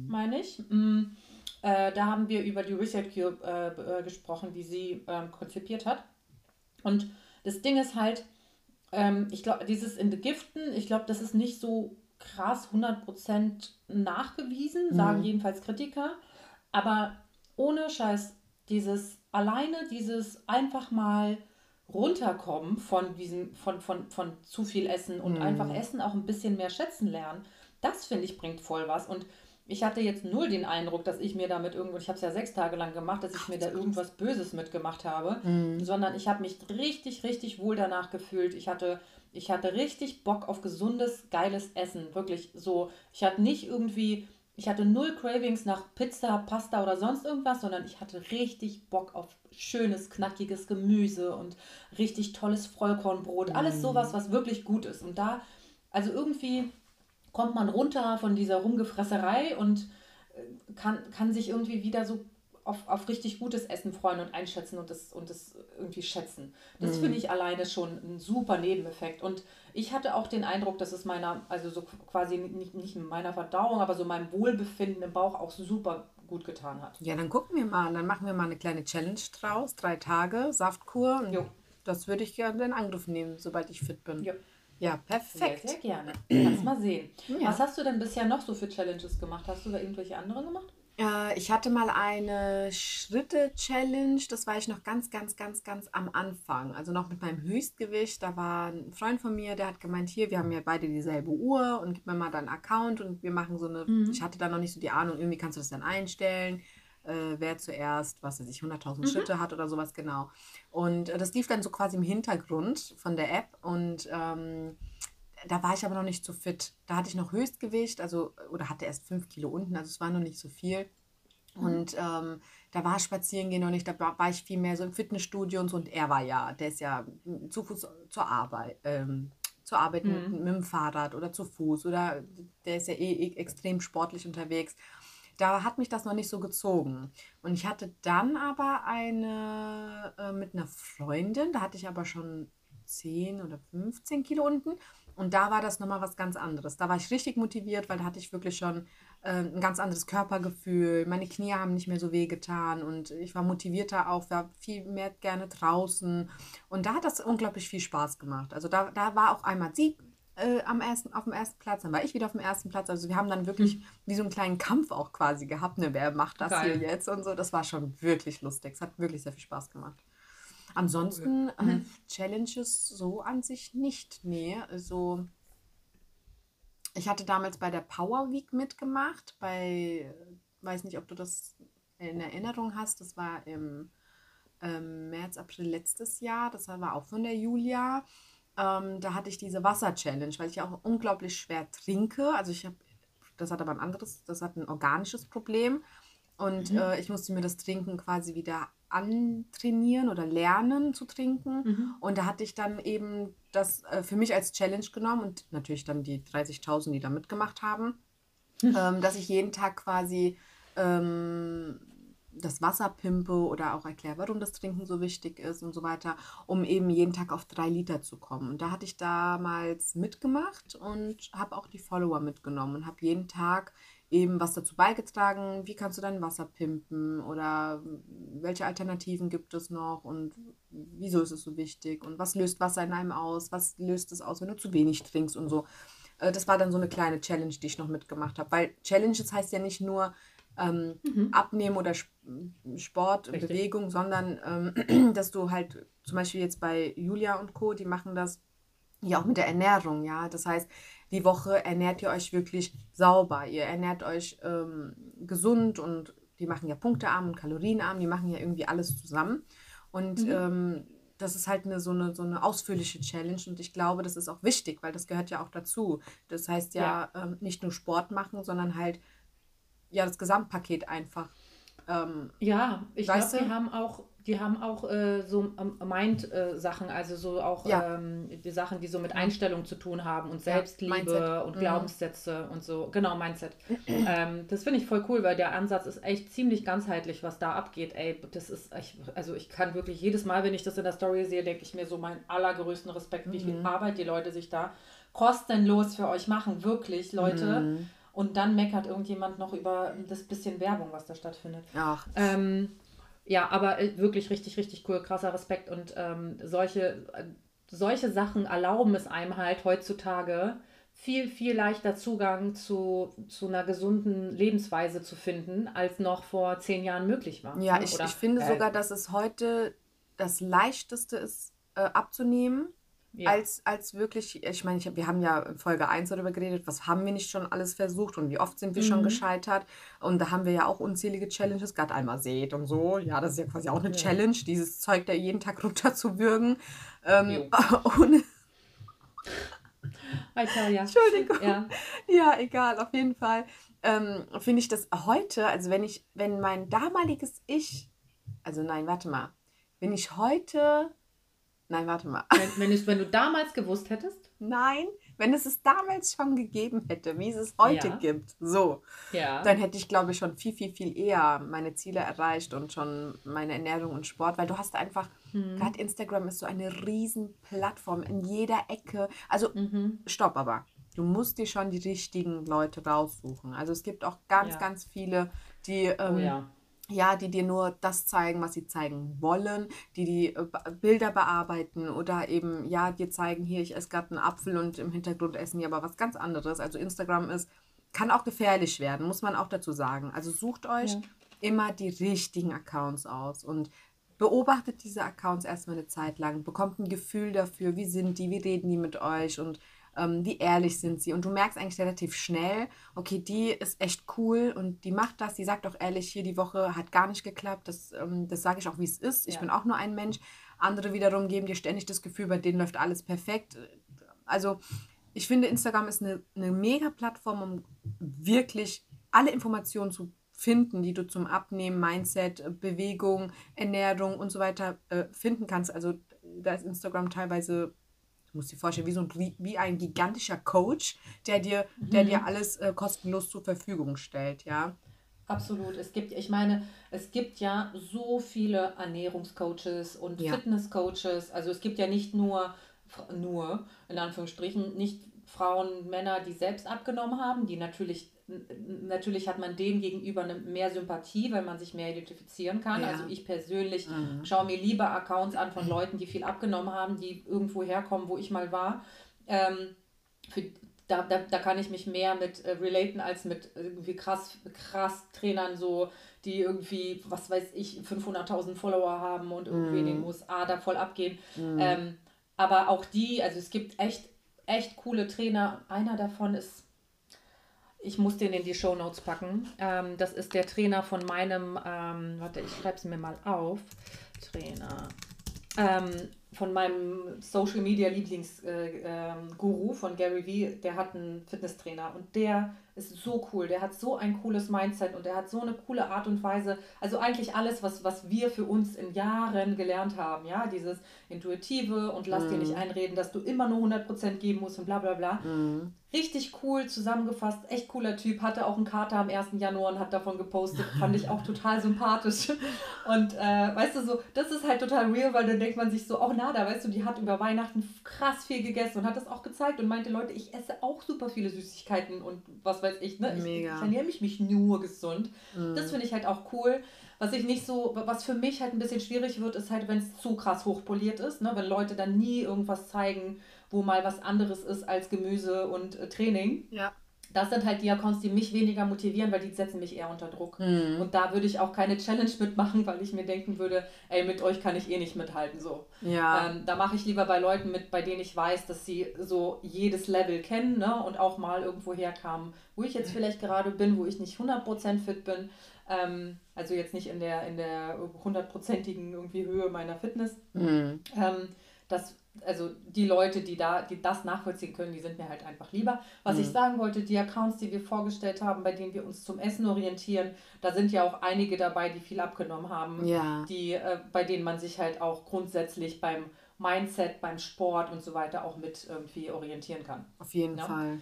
meine ich. Mm, äh, da haben wir über die Reset Cube äh, äh, gesprochen, die sie ähm, konzipiert hat. Und das Ding ist halt, ähm, ich glaube, dieses Entgiften, ich glaube, das ist nicht so krass 100% nachgewiesen, sagen Mhm. jedenfalls Kritiker. Aber ohne Scheiß, dieses alleine, dieses einfach mal runterkommen von diesem, von, von, von zu viel Essen und Mhm. einfach Essen auch ein bisschen mehr schätzen lernen, das finde ich bringt voll was. Und ich hatte jetzt null den Eindruck, dass ich mir damit irgendwo, ich habe es ja sechs Tage lang gemacht, dass ich mir da irgendwas Böses mitgemacht habe, Mhm. sondern ich habe mich richtig, richtig wohl danach gefühlt. Ich hatte Ich hatte richtig Bock auf gesundes, geiles Essen. Wirklich so. Ich hatte nicht irgendwie, ich hatte null Cravings nach Pizza, Pasta oder sonst irgendwas, sondern ich hatte richtig Bock auf schönes, knackiges Gemüse und richtig tolles Vollkornbrot. Alles Mm. sowas, was wirklich gut ist. Und da, also irgendwie kommt man runter von dieser Rumgefresserei und äh, kann, kann sich irgendwie wieder so auf, auf richtig gutes Essen freuen und einschätzen und das, und das irgendwie schätzen. Das Mhm. finde ich alleine schon ein super Nebeneffekt. Und ich hatte auch den Eindruck, dass es meiner, also so quasi nicht, nicht meiner Verdauung, aber so meinem Wohlbefinden im Bauch auch super gut getan hat. Ja, dann gucken wir mal. Dann machen wir mal eine kleine Challenge draus. Drei Tage, Saftkur. Das würde ich gerne in Angriff nehmen, sobald ich fit bin. Jo. Ja, Sehr, perfekt. sehr gerne. Kannst mal sehen. <clears throat> Ja. Was hast du denn bisher noch so für Challenges gemacht? Hast du da irgendwelche anderen gemacht? Äh, ich hatte mal eine Schritte-Challenge, das war ich noch ganz, ganz, ganz, ganz am Anfang. Also noch mit meinem Höchstgewicht. Da war ein Freund von mir, der hat gemeint, hier, wir haben ja beide dieselbe Uhr und gib mir mal deinen Account und wir machen so eine, Mhm. ich hatte da noch nicht so die Ahnung, irgendwie kannst du das dann einstellen, äh, wer zuerst, was weiß ich, 100.000 Schritte hat oder sowas, genau. Und äh, das lief dann so quasi im Hintergrund von der App und ähm, da war ich aber noch nicht so fit. Da hatte ich noch Höchstgewicht, also oder hatte erst fünf Kilo unten, also es war noch nicht so viel. Und ähm, da war spazieren gehen noch nicht, da war ich viel mehr so im Fitnessstudio und so. Und er war ja, der ist ja mm, zu Fuß zur Arbeit, ähm, zur Arbeit mit, mit dem Fahrrad oder zu Fuß oder der ist ja eh, eh extrem sportlich unterwegs. Da hat mich das noch nicht so gezogen. Und ich hatte dann aber eine äh, mit einer Freundin, da hatte ich aber schon 10 oder 15 Kilo unten. Und da war das nochmal was ganz anderes. Da war ich richtig motiviert, weil da hatte ich wirklich schon ähm, ein ganz anderes Körpergefühl. Meine Knie haben nicht mehr so weh getan und ich war motivierter auch, war viel mehr gerne draußen. Und da hat das unglaublich viel Spaß gemacht. Also da, da war auch einmal sie äh, am ersten, auf dem ersten Platz, dann war ich wieder auf dem ersten Platz. Also wir haben dann wirklich wie so einen kleinen Kampf auch quasi gehabt, ne? Wer macht das Geil. hier jetzt und so. Das war schon wirklich lustig. Es hat wirklich sehr viel Spaß gemacht. Ansonsten äh, Challenges so an sich nicht. Nee, also ich hatte damals bei der Power Week mitgemacht, bei, weiß nicht, ob du das in Erinnerung hast, das war im ähm, März, April letztes Jahr, das war auch von der Julia. Ähm, da hatte ich diese Wasser-Challenge, weil ich auch unglaublich schwer trinke. Also ich habe, das hat aber ein anderes, das hat ein organisches Problem. Und äh, ich musste mir das Trinken quasi wieder antrainieren oder lernen zu trinken. Und da hatte ich dann eben das äh, für mich als Challenge genommen und natürlich dann die 30.000, die da mitgemacht haben, ähm, dass ich jeden Tag quasi ähm, das Wasser pimpe oder auch erkläre, warum das Trinken so wichtig ist und so weiter, um eben jeden Tag auf drei Liter zu kommen. Und da hatte ich damals mitgemacht und habe auch die Follower mitgenommen und habe jeden Tag eben was dazu beigetragen, wie kannst du dein Wasser pimpen oder welche Alternativen gibt es noch und wieso ist es so wichtig und was löst Wasser in einem aus, was löst es aus, wenn du zu wenig trinkst und so. Äh, Das war dann so eine kleine Challenge, die ich noch mitgemacht habe, weil Challenges heißt ja nicht nur ähm, Abnehmen oder Sp- Sport und Richtig. Bewegung, sondern ähm, <clears throat> dass du halt zum Beispiel jetzt bei Julia und Co., die machen das ja auch mit der Ernährung, ja. Das heißt, die Woche ernährt ihr euch wirklich sauber. Ihr ernährt euch ähm, gesund und die machen ja punktearm und kalorienarm, die machen ja irgendwie alles zusammen. Und ähm, das ist halt eine, so, eine, so eine ausführliche Challenge und ich glaube, das ist auch wichtig, weil das gehört ja auch dazu. Das heißt ja, Ähm, nicht nur Sport machen, sondern halt ja das Gesamtpaket einfach. Ähm, Ja, ich glaube, du? die haben auch, die haben auch äh, so ähm, Mind-Sachen, also so auch Ja. ähm, die Sachen, die so mit Einstellung zu tun haben und Ja, Selbstliebe Mindset. und Mhm. Glaubenssätze und so. Genau, Mindset. <clears throat> ähm, das finde ich voll cool, weil der Ansatz ist echt ziemlich ganzheitlich, was da abgeht. Ey, das ist, ich, also ich kann wirklich jedes Mal, wenn ich das in der Story sehe, denke ich mir so meinen allergrößten Respekt, wie Mhm. viel Arbeit die Leute sich da kostenlos für euch machen. Wirklich, Leute. Mhm. Und dann meckert irgendjemand noch über das bisschen Werbung, was da stattfindet. ach, Ähm, ja, aber äh, wirklich richtig, richtig cool, krasser Respekt. Und ähm, solche, äh, solche Sachen erlauben es einem halt heutzutage, viel, viel leichter Zugang zu, zu einer gesunden Lebensweise zu finden, als noch vor zehn Jahren möglich war. Ja, ne? ich, Oder, ich finde äh, sogar, dass es heute das Leichteste ist, äh, abzunehmen, ja. als, als wirklich, ich meine, ich, wir haben ja in Folge 1 darüber geredet, was haben wir nicht schon alles versucht und wie oft sind wir schon Mhm. gescheitert. Und da haben wir ja auch unzählige Challenges, gerade einmal seht und so. Ja, das ist ja quasi auch eine Challenge, dieses Zeug da jeden Tag <laughs> runterzuwürgen. Ähm, <laughs> ohne, tell ya. Entschuldigung. Ja. Ja, egal, auf jeden Fall. Ähm, finde ich das heute, also wenn ich, wenn mein damaliges Ich, also nein, warte mal, wenn ich heute, nein, warte mal, Wenn, wenn, es, wenn du damals gewusst hättest, nein, wenn es es damals schon gegeben hätte, wie es es heute Ja. gibt, so, ja. dann hätte ich, glaube ich, schon viel, viel, viel eher meine Ziele erreicht und schon meine Ernährung und Sport, weil du hast einfach, Mhm. gerade Instagram ist so eine riesen Plattform in jeder Ecke. Also, Mhm. stopp aber. Du musst dir schon die richtigen Leute raussuchen. Also es gibt auch ganz, Ja. ganz viele, die ähm, Oh ja. die dir nur das zeigen, was sie zeigen wollen, die die äh, Bilder bearbeiten oder eben, ja, dir zeigen, hier, ich esse gerade einen Apfel und im Hintergrund essen die aber was ganz anderes. Also Instagram ist, kann auch gefährlich werden, muss man auch dazu sagen. Also sucht euch Ja. immer die richtigen Accounts aus und beobachtet diese Accounts erstmal eine Zeit lang, bekommt ein Gefühl dafür, wie sind die, wie reden die mit euch und ähm, wie ehrlich sind sie. Und du merkst eigentlich relativ schnell, okay, die ist echt cool und die macht das, die sagt auch ehrlich, hier die Woche hat gar nicht geklappt, das, ähm, das sage ich auch, wie es ist. Ich Ja. bin auch nur ein Mensch. Andere wiederum geben dir ständig das Gefühl, bei denen läuft alles perfekt. Also ich finde, Instagram ist eine, eine mega Plattform, um wirklich alle Informationen zu finden, die du zum Abnehmen, Mindset, Bewegung, Ernährung und so weiter äh, finden kannst. Also da ist Instagram teilweise, du musst dir vorstellen, wie so ein, wie ein gigantischer Coach, der dir, der dir alles äh, kostenlos zur Verfügung stellt, ja. Absolut. Es gibt, ich meine, es gibt ja so viele Ernährungscoaches und Ja. Fitnesscoaches. Also es gibt ja nicht nur, nur, in Anführungsstrichen, nicht Frauen, Männer, die selbst abgenommen haben, die natürlich, natürlich hat man dem gegenüber eine, mehr Sympathie, weil man sich mehr identifizieren kann. Ja. Also ich persönlich Mhm. schaue mir lieber Accounts an von Leuten, die viel abgenommen haben, die irgendwo herkommen, wo ich mal war. Ähm, für, da, da, da kann ich mich mehr mit äh, relaten als mit irgendwie krass, krass Trainern so, die irgendwie, was weiß ich, 500.000 Follower haben und irgendwie in den USA da voll abgehen. Ähm, aber auch die, also es gibt echt, echt coole Trainer. Einer davon ist, ich muss den in die Show Notes packen. Ähm, das ist der Trainer von meinem, ähm, warte, ich schreibe es mir mal auf. Trainer. Ähm, von meinem Social Media Lieblingsguru äh, ähm, von Gary Vee, der hat einen Fitnesstrainer und der ist so cool, der hat so ein cooles Mindset und der hat so eine coole Art und Weise, also eigentlich alles, was, was wir für uns in Jahren gelernt haben, ja, dieses Intuitive und lass dir nicht einreden, dass du immer nur 100% geben musst und bla bla bla. Richtig cool zusammengefasst, echt cooler Typ, hatte auch einen Kater am 1. Januar und hat davon gepostet, fand ich auch <laughs> total sympathisch. Und äh, weißt du, so, das ist halt total real, weil dann denkt man sich so, oh Nada, weißt du, die hat über Weihnachten krass viel gegessen und hat das auch gezeigt und meinte, Leute, ich esse auch super viele Süßigkeiten und was weiß ich, ne? Mega. ich ernähre mich, mich nur gesund. Das finde ich halt auch cool. Was ich nicht so, was für mich halt ein bisschen schwierig wird, ist halt, wenn es zu krass hochpoliert ist, ne? wenn Leute dann nie irgendwas zeigen, wo mal was anderes ist als Gemüse und äh, Training. Ja. Das sind halt die Accounts, die mich weniger motivieren, weil die setzen mich eher unter Druck. Und da würde ich auch keine Challenge mitmachen, weil ich mir denken würde, ey, mit euch kann ich eh nicht mithalten. So. Ja. Ähm, da mache ich lieber bei Leuten mit, bei denen ich weiß, dass sie so jedes Level kennen ne? und auch mal irgendwo herkamen, wo ich jetzt vielleicht gerade bin, wo ich nicht 100% fit bin. Ähm, also jetzt nicht in der in der hundertprozentigen irgendwie Höhe meiner Fitness. Mhm. Ähm, das, also die Leute, die da, die das nachvollziehen können, die sind mir halt einfach lieber. Was ich sagen wollte, die Accounts, die wir vorgestellt haben, bei denen wir uns zum Essen orientieren, da sind ja auch einige dabei, die viel abgenommen haben, Ja. die, äh, bei denen man sich halt auch grundsätzlich beim Mindset, beim Sport und so weiter auch mit irgendwie orientieren kann. Auf jeden Ja. Fall.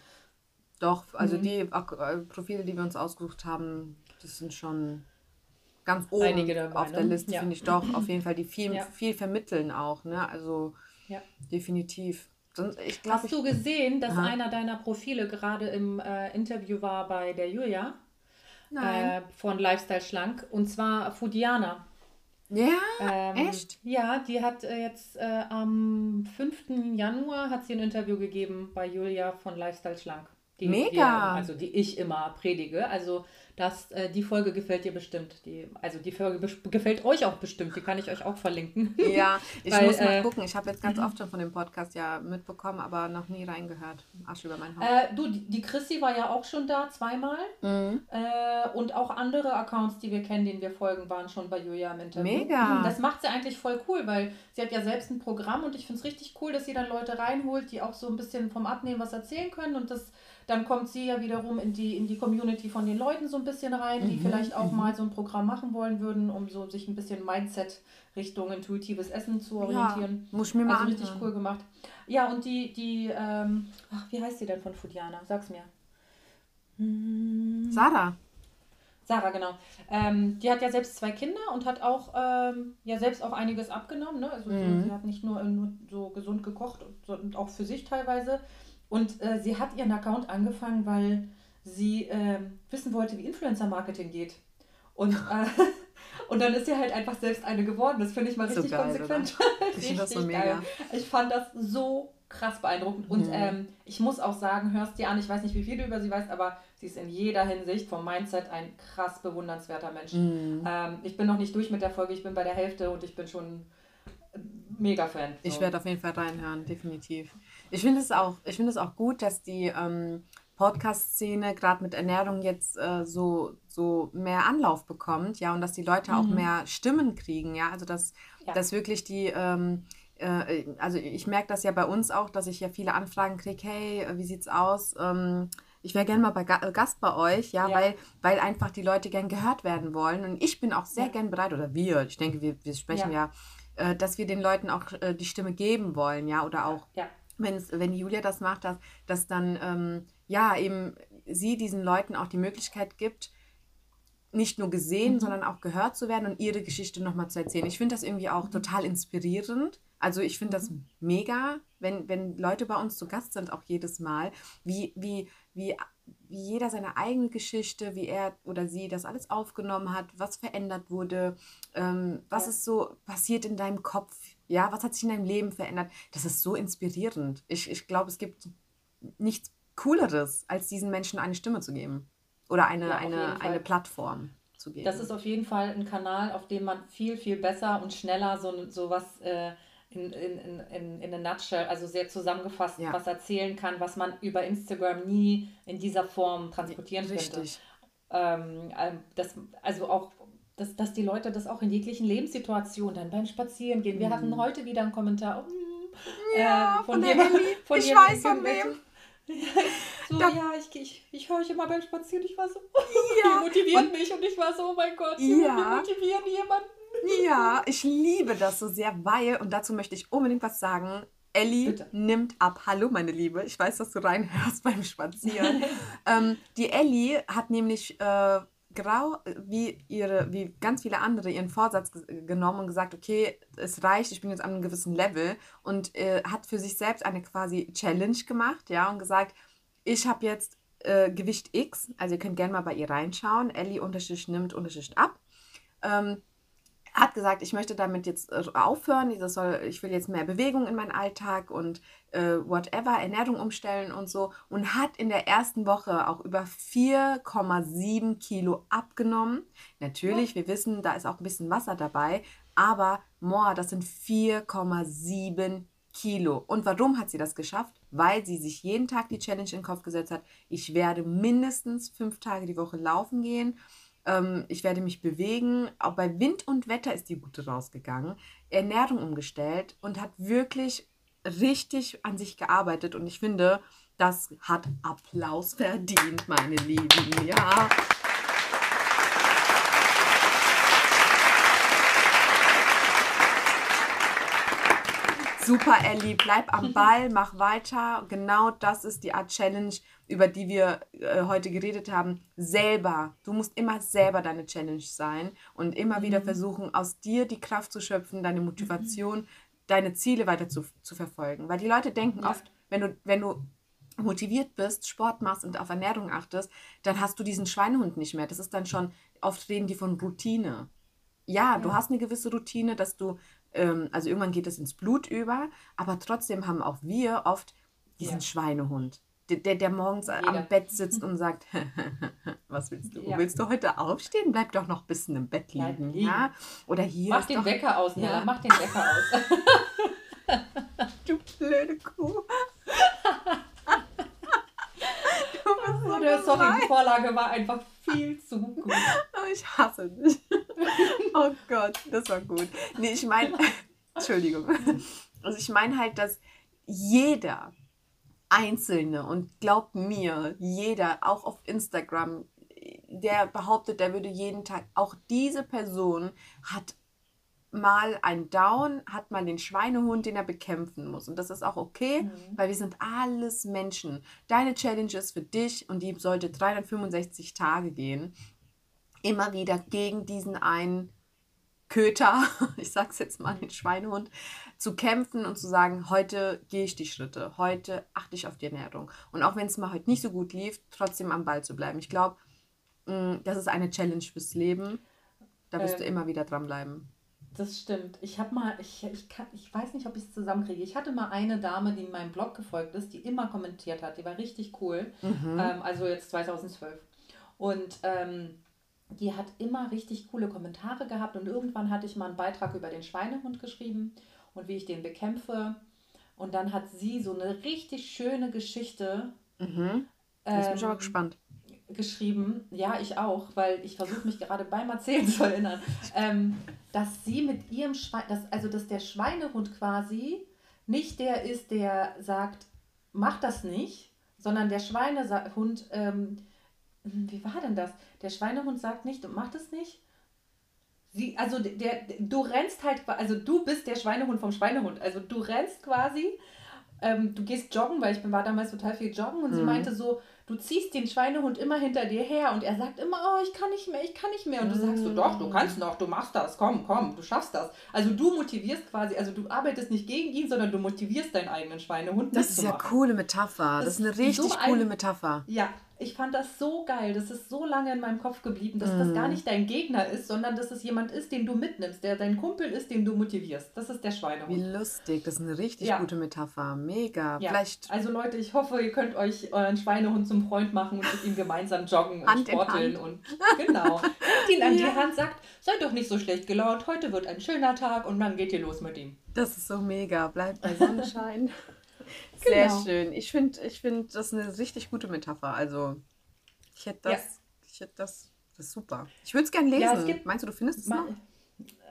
Doch, also Mhm. die äh, Profile, die wir uns ausgesucht haben, das sind schon ganz oben Einige dabei, auf der ne? Liste, Ja. finde ich doch. Auf jeden Fall, die viel, Ja. viel vermitteln auch, ne? Also Ja. definitiv. Sonst, ich glaube, Hast du gesehen, dass Aha. einer deiner Profile gerade im äh, Interview war bei der Julia Nein. äh, von Lifestyle Schlank und zwar Fudiana. ja, Ähm, echt? Ja, die hat äh, jetzt äh, am 5. Januar hat sie ein Interview gegeben bei Julia von Lifestyle Schlank. Die Mega. Wir, also die ich immer predige. Also das, äh, die Folge gefällt dir bestimmt. Die, also die Folge gefällt euch auch bestimmt. Die kann ich euch auch verlinken. Ja, <laughs> ich Weil, muss mal äh, gucken. Ich habe jetzt ganz oft schon von dem Podcast ja mitbekommen, aber noch nie reingehört. Asche über mein Haupt. Äh, du, die, die Chrissy war ja auch schon da, zweimal. Mhm. Äh, und auch andere Accounts, die wir kennen, denen wir folgen, waren schon bei Julia im Interview. Mega. Das macht sie eigentlich voll cool, weil sie hat ja selbst ein Programm und ich finde es richtig cool, dass sie dann Leute reinholt, die auch so ein bisschen vom Abnehmen was erzählen können und das dann kommt sie ja wiederum in die, in die Community von den Leuten so ein bisschen rein, die Mhm, vielleicht auch mal so ein Programm machen wollen würden, um so sich ein bisschen Mindset Richtung intuitives Essen zu orientieren. Ja, muss ich mir mal Also richtig anhören. cool gemacht. Ja, und die, die, ähm, ach, wie heißt sie denn von Fudiana? Sag's mir. Hm, Sarah. Sarah, genau. Ähm, die hat ja selbst zwei Kinder und hat auch ähm, ja selbst auch einiges abgenommen. Ne? Also Mhm. so, sie hat nicht nur, nur so gesund gekocht, sondern auch für sich teilweise. Und äh, sie hat ihren Account angefangen, weil sie ähm, wissen wollte, wie Influencer-Marketing geht. Und, <laughs> äh, und dann ist sie halt einfach selbst eine geworden. Das finde ich mal So richtig geil, konsequent. Ich finde <laughs> das so mega. geil. Ich fand das so krass beeindruckend. Und Mhm. ähm, ich muss auch sagen, hörst dir an, ich weiß nicht, wie viel du über sie weißt, aber sie ist in jeder Hinsicht vom Mindset ein krass bewundernswerter Mensch. Mhm. Ähm, ich bin noch nicht durch mit der Folge, ich bin bei der Hälfte und ich bin schon äh, mega Fan. So. Ich werde auf jeden Fall reinhören, definitiv. Ich finde es auch, ich finde es auch gut, dass die ähm, Podcast-Szene gerade mit Ernährung jetzt äh, so, so mehr Anlauf bekommt, ja, und dass die Leute auch Mhm. mehr Stimmen kriegen, ja, also dass, Ja. dass wirklich die, ähm, äh, also ich merke das ja bei uns auch, dass ich ja viele Anfragen kriege, hey, wie sieht's aus? Ähm, ich wäre gerne mal bei äh, Gast bei euch, ja, Ja. Weil, weil einfach die Leute gern gehört werden wollen. Und ich bin auch sehr Ja. gern bereit, oder wir, ich denke, wir, wir sprechen ja, äh, dass wir den Leuten auch äh, die Stimme geben wollen, ja, oder auch Ja, wenn's, wenn Julia das macht, dass, dass dann ähm, ja eben sie diesen Leuten auch die Möglichkeit gibt, nicht nur gesehen, Mhm. sondern auch gehört zu werden und ihre Geschichte nochmal zu erzählen. Ich finde das irgendwie auch total inspirierend. Also ich finde das mega, wenn, wenn Leute bei uns zu Gast sind, auch jedes Mal, wie, wie, wie, wie jeder seine eigene Geschichte, wie er oder sie das alles aufgenommen hat, was verändert wurde, ähm, was Ja. ist so passiert in deinem Kopf, ja, was hat sich in deinem Leben verändert. Das ist so inspirierend. Ich, ich glaube, es gibt nichts Cooleres, als diesen Menschen eine Stimme zu geben. Oder eine, Ja, eine, eine Plattform zu geben. das ist auf jeden Fall ein Kanal, auf dem man viel, viel besser und schneller so, so was äh, in, in, in, in, a nutshell, also sehr zusammengefasst, Ja. was erzählen kann, was man über Instagram nie in dieser Form transportieren könnte. Richtig. ähm, ähm, das, also auch, dass, dass die Leute das auch in jeglichen Lebenssituationen dann beim Spazierengehen. Wir Mhm. hatten heute wieder einen Kommentar. mm, Ja, äh, von der jemand- Elli. von Ich weiß von irgendwelchen- so, Da- ja, ich, ich, ich höre euch immer beim Spazieren. Ich war so, <laughs> Ja, die motivieren mich und ich war so, oh mein Gott, die, Ja. motivieren jemanden. Ja, ich liebe das so sehr, weil, und dazu möchte ich unbedingt was sagen, Ellie Bitte. nimmt ab. Hallo, meine Liebe. Ich weiß, dass du reinhörst <laughs> beim Spazieren. <laughs> ähm, die Ellie hat nämlich äh, grau, wie, ihre, wie ganz viele andere, ihren Vorsatz ge- genommen und gesagt, okay, es reicht, ich bin jetzt an einem gewissen Level. Und äh, hat für sich selbst eine quasi Challenge gemacht, ja, und gesagt, ich habe jetzt äh, Gewicht X, also ihr könnt gerne mal bei ihr reinschauen, Ellie Unterschicht nimmt Unterschicht ab. Ähm, hat gesagt, ich möchte damit jetzt äh, aufhören, das soll, ich will jetzt mehr Bewegung in meinen Alltag und äh, whatever, Ernährung umstellen und so und hat in der ersten Woche auch über 4,7 Kilo abgenommen. Natürlich, wir wissen, da ist auch ein bisschen Wasser dabei, aber moa, das sind 4,7 Kilo. Und warum hat sie das geschafft? Weil sie sich jeden Tag die Challenge in den Kopf gesetzt hat, ich werde mindestens fünf Tage die Woche laufen gehen ähm, ich werde mich bewegen. Auch bei Wind und Wetter ist die Gute rausgegangen. Ernährung umgestellt und hat wirklich richtig an sich gearbeitet. Und ich finde, das hat Applaus verdient, meine Lieben. Ja. Super, Ellie, bleib am <laughs> Ball, mach weiter. Genau das ist die Art Challenge, über die wir äh, heute geredet haben. Selber. Du musst immer selber deine Challenge sein und immer wieder versuchen, aus dir die Kraft zu schöpfen, deine Motivation, deine Ziele weiter zu, zu verfolgen. Weil die Leute denken Ja. oft, wenn du, wenn du motiviert bist, Sport machst und auf Ernährung achtest, dann hast du diesen Schweinehund nicht mehr. Das ist dann schon, oft reden die von Routine. Ja, du Ja. hast eine gewisse Routine, dass du, ähm, also irgendwann geht es ins Blut über, aber trotzdem haben auch wir oft diesen Ja. Schweinehund. Der, der, morgens Jeder. am Bett sitzt und sagt, <laughs> was willst du? Ja. Willst du heute aufstehen? Bleib doch noch ein bisschen im Bett liegen. liegen. Ja? Oder hier Mach den doch, Wecker aus, Nella, Ja. mach den Wecker aus. <laughs> <laughs> du blöde Kuh. du bist so Der Sorry, die Vorlage war einfach viel zu gut. Oh, Ich hasse dich. Oh Gott, das war gut. Nee, ich meine, Entschuldigung. Also ich meine halt, dass jeder Einzelne und glaubt mir, jeder, auch auf Instagram, der behauptet, der würde jeden Tag, auch diese Person hat mal einen Down, hat mal den Schweinehund, den er bekämpfen muss. Und das ist auch okay, Mhm. weil wir sind alles Menschen. Deine Challenge ist für dich und die sollte 365 Tage gehen. Immer wieder gegen diesen einen Köter, <laughs> ich sag's jetzt mal, den Schweinehund, zu kämpfen und zu sagen, heute gehe ich die Schritte, heute achte ich auf die Ernährung. Und auch wenn es mal heute nicht so gut lief, trotzdem am Ball zu bleiben. Ich glaube, das ist eine Challenge fürs Leben. Da wirst du Ähm, immer wieder dranbleiben. Das stimmt. Ich habe mal, ich, ich, kann, ich weiß nicht, ob ich es zusammenkriege. Ich hatte mal eine Dame, die in meinem Blog gefolgt ist, die immer kommentiert hat. Die war richtig cool. Mhm. Ähm, also jetzt 2012. Und ähm, die hat immer richtig coole Kommentare gehabt. Und irgendwann hatte ich mal einen Beitrag über den Schweinehund geschrieben und wie ich den bekämpfe. Und dann hat sie so eine richtig schöne Geschichte Mhm. Jetzt bin ich aber ähm, gespannt. geschrieben, ja, ich auch, weil ich versuche mich gerade beim Erzählen zu erinnern, ähm, dass sie mit ihrem Schwein, dass, also dass der Schweinehund quasi nicht der ist, der sagt, mach das nicht, sondern der Schweinehund, ähm, wie war denn das? Der Schweinehund sagt nicht und macht es nicht. Sie, also der, du rennst halt, also du bist der Schweinehund vom Schweinehund. Also du rennst quasi, ähm, du gehst joggen, weil ich war damals total viel joggen und sie Mhm. meinte so, du ziehst den Schweinehund immer hinter dir her und er sagt immer, oh, ich kann nicht mehr, ich kann nicht mehr. Und du sagst so, doch, du kannst noch, du machst das, komm, komm, du schaffst das. Also du motivierst quasi, also du arbeitest nicht gegen ihn, sondern du motivierst deinen eigenen Schweinehund Das ist ja mitzumachen. coole Metapher. Das, Das ist eine richtig so ein- coole Metapher. Ja, ich fand das so geil. Das ist so lange in meinem Kopf geblieben, dass das Mhm. gar nicht dein Gegner ist, sondern dass es jemand ist, den du mitnimmst, der dein Kumpel ist, den du motivierst. Das ist der Wie Schweinehund. lustig. Das ist eine richtig Ja. gute Metapher. Mega. Ja. Vielleicht Also Leute, ich hoffe, ihr könnt euch euren Schweinehund zum Freund machen und mit ihm gemeinsam joggen und Hand sporteln und genau. Nehmt ihn an die Ja. Hand, sagt, seid doch nicht so schlecht gelaunt, heute wird ein schöner Tag und dann geht ihr los mit ihm. Das ist so mega. Bleibt bei Sonnenschein. <laughs> Sehr Genau. schön. Ich finde, ich find, das ist eine richtig gute Metapher. Also, ich hätte das, Ja. ich hätte das, das ist super. Ich würde es gerne lesen. Ja, es gibt- Meinst du, du findest es noch?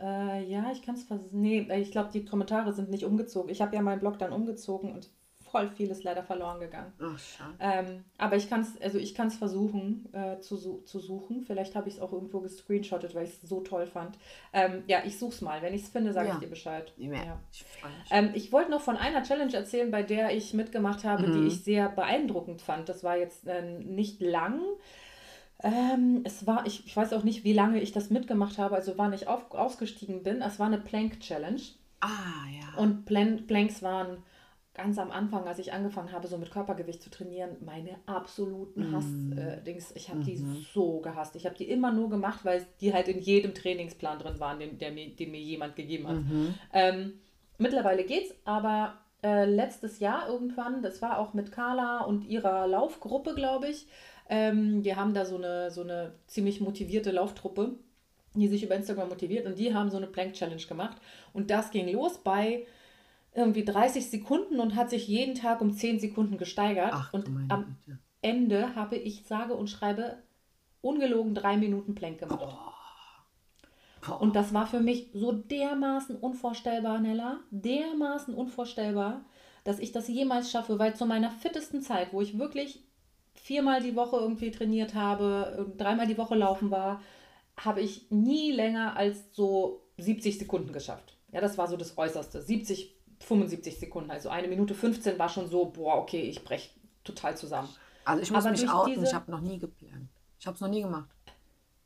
äh, ja, ich kann es vers... Nee, äh, ich glaube, die Kommentare sind nicht umgezogen. Ich habe ja meinen Blog dann umgezogen und voll viel ist leider verloren gegangen. Ach, schade. Ähm, aber ich kann es also ich kann's versuchen äh, zu, zu suchen. Vielleicht habe ich es auch irgendwo gescreenshottet, weil ich es so toll fand. Ähm, ja, ich suche es mal. Wenn ich es finde, sage Ja. ich dir Bescheid. Ja. Ich. Ähm, ich wollte noch von einer Challenge erzählen, bei der ich mitgemacht habe, Mhm. die ich sehr beeindruckend fand. Das war jetzt äh, nicht lang. Ähm, es war, ich, ich weiß auch nicht, wie lange ich das mitgemacht habe, also wann ich auf, ausgestiegen bin. Es war eine Plank Challenge. ah, ja. Und Plan Planks waren ganz am Anfang, als ich angefangen habe, so mit Körpergewicht zu trainieren, meine absoluten Hass-Dings. ich habe die so gehasst. Ich habe die immer nur gemacht, weil die halt in jedem Trainingsplan drin waren, den, der mir, den mir jemand gegeben hat. Ähm, mittlerweile geht's, aber äh, letztes Jahr irgendwann, das war auch mit Carla und ihrer Laufgruppe, glaube ich. Ähm, die haben da so eine, so eine ziemlich motivierte Lauftruppe, die sich über Instagram motiviert und die haben so eine Plank Challenge gemacht. Und das ging los bei irgendwie 30 Sekunden und hat sich jeden Tag um 10 Sekunden gesteigert. Ach, und am Güte. Ende habe ich sage und schreibe ungelogen drei Minuten Plank gemacht. Boah. Und das war für mich so dermaßen unvorstellbar, Nella, dermaßen unvorstellbar, dass ich das jemals schaffe, weil zu meiner fittesten Zeit, wo ich wirklich viermal die Woche irgendwie trainiert habe, dreimal die Woche laufen war, habe ich nie länger als so 70 Sekunden geschafft. Ja, das war so das Äußerste. 70, 75 Sekunden. Also eine Minute 15 war schon so, boah, okay, ich breche total zusammen. Also ich muss aber mich outen, diese- ich habe noch nie geplant. Ich habe es noch nie gemacht.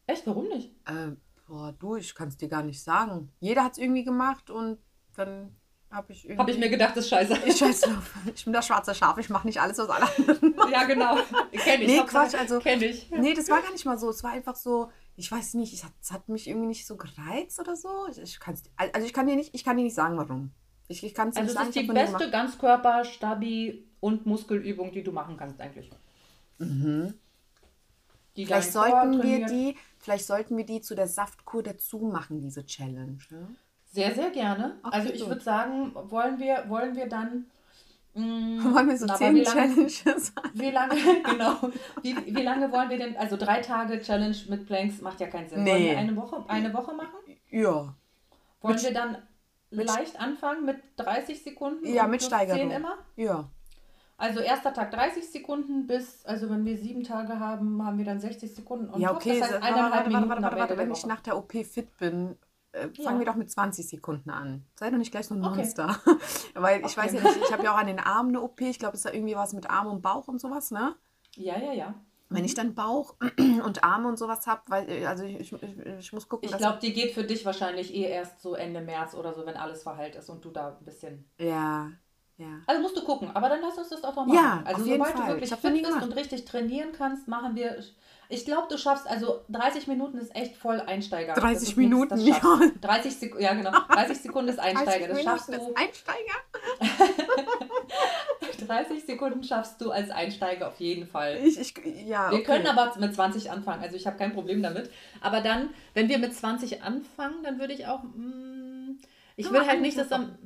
Echt, warum nicht? Äh, boah, du, ich kann es dir gar nicht sagen. Jeder hat es irgendwie gemacht und dann habe ich irgendwie... Habe ich mir gedacht, das ist scheiße. Ich scheiß drauf. Ich bin das schwarze Schaf, ich mache nicht alles, was alle anderen <laughs> machen. ja, genau. Kenn ich. Nee, Quatsch, also- Kenn ich. Nee, das war gar nicht mal so. Es war einfach so, ich weiß nicht, es hat, hat mich irgendwie nicht so gereizt oder so. Ich, ich also ich kann dir nicht, ich kann dir nicht sagen, warum. Ich, ich kann es Also nicht es sagen, ist die beste. Ganzkörper, Stabi, und Muskelübungen, die du machen kannst eigentlich. Die Vielleicht sollten wir trainiert. die, vielleicht sollten wir die zu der Saftkur dazu machen, diese Challenge. Ne? Sehr, sehr gerne. Okay, also ich würde sagen, wollen wir, wollen wir dann. mh, <laughs> Wollen wir so zehn wie lange, Challenges? <laughs> wie lange, <laughs> genau, wie, wie lange wollen wir denn, also drei Tage Challenge mit Planks macht ja keinen Sinn. Wollen Nee. wir eine Woche, eine Woche machen? Ja. Wollen Mit- wir dann leicht anfangen mit 30 Sekunden? Ja, und mit Steigerung. 10 immer? Ja. Also erster Tag 30 Sekunden bis, also wenn wir sieben Tage haben, haben wir dann 60 Sekunden und Ja, okay. das heißt warte, eineinhalb warte, Minuten warte, warte, warte, wenn ich nach der OP fit bin, äh, Ja. fangen wir doch mit 20 Sekunden an. Sei doch nicht gleich so ein Okay. Monster. <laughs> Weil ich Okay. weiß ja nicht, ich habe ja auch an den Armen eine OP. Ich glaube, es ist da irgendwie was mit Arm und Bauch und sowas, ne? Ja, ja, ja. Wenn ich dann Bauch <clears throat> und Arme und sowas habe, weil, äh, also ich, ich, ich muss gucken, Ich glaube, die geht für dich wahrscheinlich eh erst so Ende März oder so, wenn alles verheilt ist und du da ein bisschen. Ja, ja. Also musst du gucken, aber dann lass uns das doch mal machen. Ja, also sobald Fall. du wirklich noch fit bist gemacht. und richtig trainieren kannst, machen wir. Ich glaube, du schaffst, also 30 Minuten ist echt voll Einsteiger. 30 Das ist Minuten, nichts, schaffst ja. du. 30 Sekunden, ja genau. <laughs> 30 Sekunden ist Einsteiger. 30 Das schaffst Minuten du. ist Einsteiger? <laughs> <laughs> 30 Sekunden schaffst du als Einsteiger auf jeden Fall. Ich, ich, ja, Wir okay. können aber mit 20 anfangen, also ich habe kein Problem damit. Aber dann, wenn wir mit 20 anfangen, dann würde ich auch. mm, ich Ja, will halt nicht, dass am.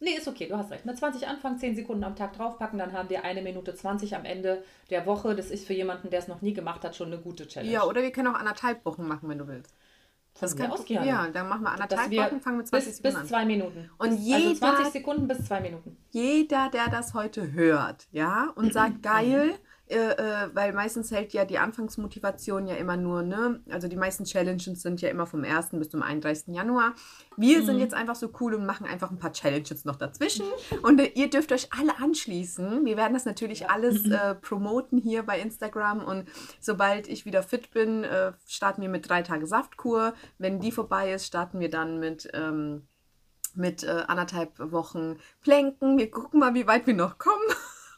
Nee, ist okay, du hast recht. Mit 20 anfangen, 10 Sekunden am Tag draufpacken, dann haben wir eine Minute 20 am Ende der Woche. Das ist für jemanden, der es noch nie gemacht hat, schon eine gute Challenge. Ja, oder wir können auch anderthalb Wochen machen, wenn du willst. Das aus ich. gerne. Ja, dann machen wir anderthalb wir Wochen, fangen mit 20 bis, Sekunden bis an. zwei Minuten. Und also jeder- 20 Sekunden bis zwei Minuten. jeder, der das heute hört, ja, und sagt <clears throat> geil, äh, äh, weil meistens hält ja die Anfangsmotivation ja immer nur, ne, also die meisten Challenges sind ja immer vom 1. bis zum 31. Januar. Wir sind jetzt einfach so cool und machen einfach ein paar Challenges noch dazwischen und äh, ihr dürft euch alle anschließen. Wir werden das natürlich alles <laughs> äh, promoten hier bei Instagram und sobald ich wieder fit bin, äh, starten wir mit drei Tage Saftkur. Wenn die vorbei ist, starten wir dann mit ähm, mit anderthalb Wochen Planken. Wir gucken mal, wie weit wir noch kommen.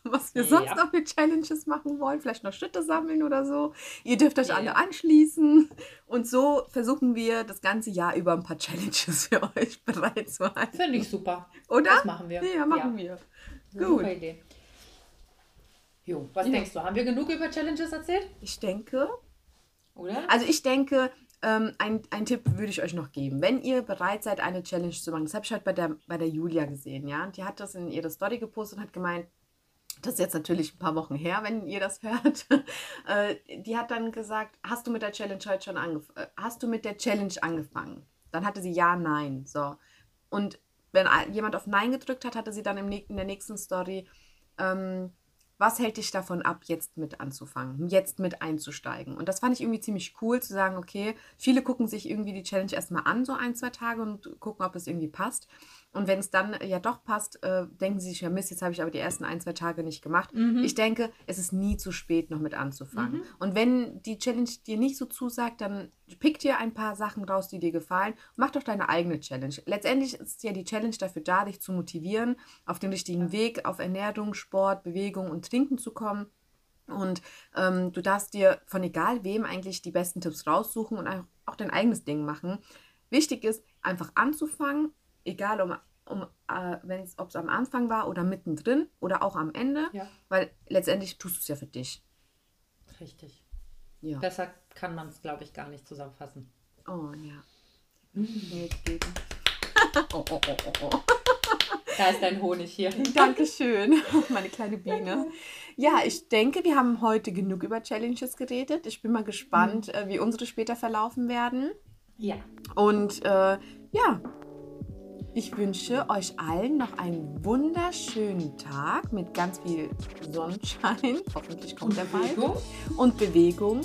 Was wir sonst Ja. noch für Challenges machen wollen. Vielleicht noch Schritte sammeln oder so. Ihr dürft euch Ja. alle anschließen. Und so versuchen wir das ganze Jahr über ein paar Challenges für euch bereitzuhalten. Finde ich super. Oder? Das machen wir. Ja, machen wir. Super Gut. Idee. Jo, was Ja. denkst du? Haben wir genug über Challenges erzählt? Ich denke, Oder? Also ich denke, ähm, ein, ein Tipp würde ich euch noch geben. Wenn ihr bereit seid, eine Challenge zu machen, das habe ich heute bei der, bei der Julia gesehen, ja. Und die hat das in ihre Story gepostet und hat gemeint, das ist jetzt natürlich ein paar Wochen her, wenn ihr das hört. <laughs> äh, die hat dann gesagt, hast du mit der Challenge heute schon angefangen? Hast du mit der Challenge angefangen? Dann hatte sie ja, nein. So. Und wenn jemand auf Nein gedrückt hat, hatte sie dann im, in der nächsten Story, ähm, was hält dich davon ab, jetzt mit anzufangen, jetzt mit einzusteigen? Und das fand ich irgendwie ziemlich cool, zu sagen, okay, viele gucken sich irgendwie die Challenge erstmal an, so ein, zwei Tage und gucken, ob es irgendwie passt. Und wenn es dann ja doch passt, äh, denken sie sich, ja Mist, jetzt habe ich aber die ersten ein, zwei Tage nicht gemacht. Ich denke, es ist nie zu spät, noch mit anzufangen. Und wenn die Challenge dir nicht so zusagt, dann pick dir ein paar Sachen raus, die dir gefallen. Mach doch deine eigene Challenge. Letztendlich ist ja die Challenge dafür da, dich zu motivieren, auf den richtigen Weg, auf Ernährung, Sport, Bewegung und Trinken zu kommen. Und ähm, du darfst dir von egal wem eigentlich die besten Tipps raussuchen und auch dein eigenes Ding machen. Wichtig ist, einfach anzufangen, egal um, um, äh, ob es am Anfang war oder mittendrin oder auch am Ende, Ja. weil letztendlich tust du es ja für dich. Richtig. Ja. Besser kann man es, glaube ich, gar nicht zusammenfassen. Oh ja. Geben. <laughs> oh, oh, oh, oh, oh. <laughs> Da ist dein Honig hier. Dankeschön, <laughs> meine kleine Biene. Ja, ich denke, wir haben heute genug über Challenges geredet. Ich bin mal gespannt, äh, wie unsere später verlaufen werden. Ja. Und äh, ja, ich wünsche euch allen noch einen wunderschönen Tag mit ganz viel Sonnenschein. <laughs> Hoffentlich kommt der bald. Bewegung. Und Bewegung.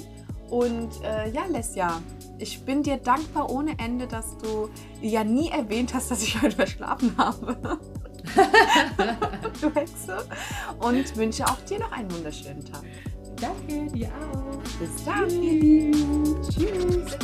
Und äh, ja, Lesja, ich bin dir dankbar ohne Ende, dass du ja nie erwähnt hast, dass ich <laughs> heute verschlafen habe. <laughs> du Hexe. Und wünsche auch dir noch einen wunderschönen Tag. Danke, dir auch. Bis dann, ihr Lieben. Tschüss.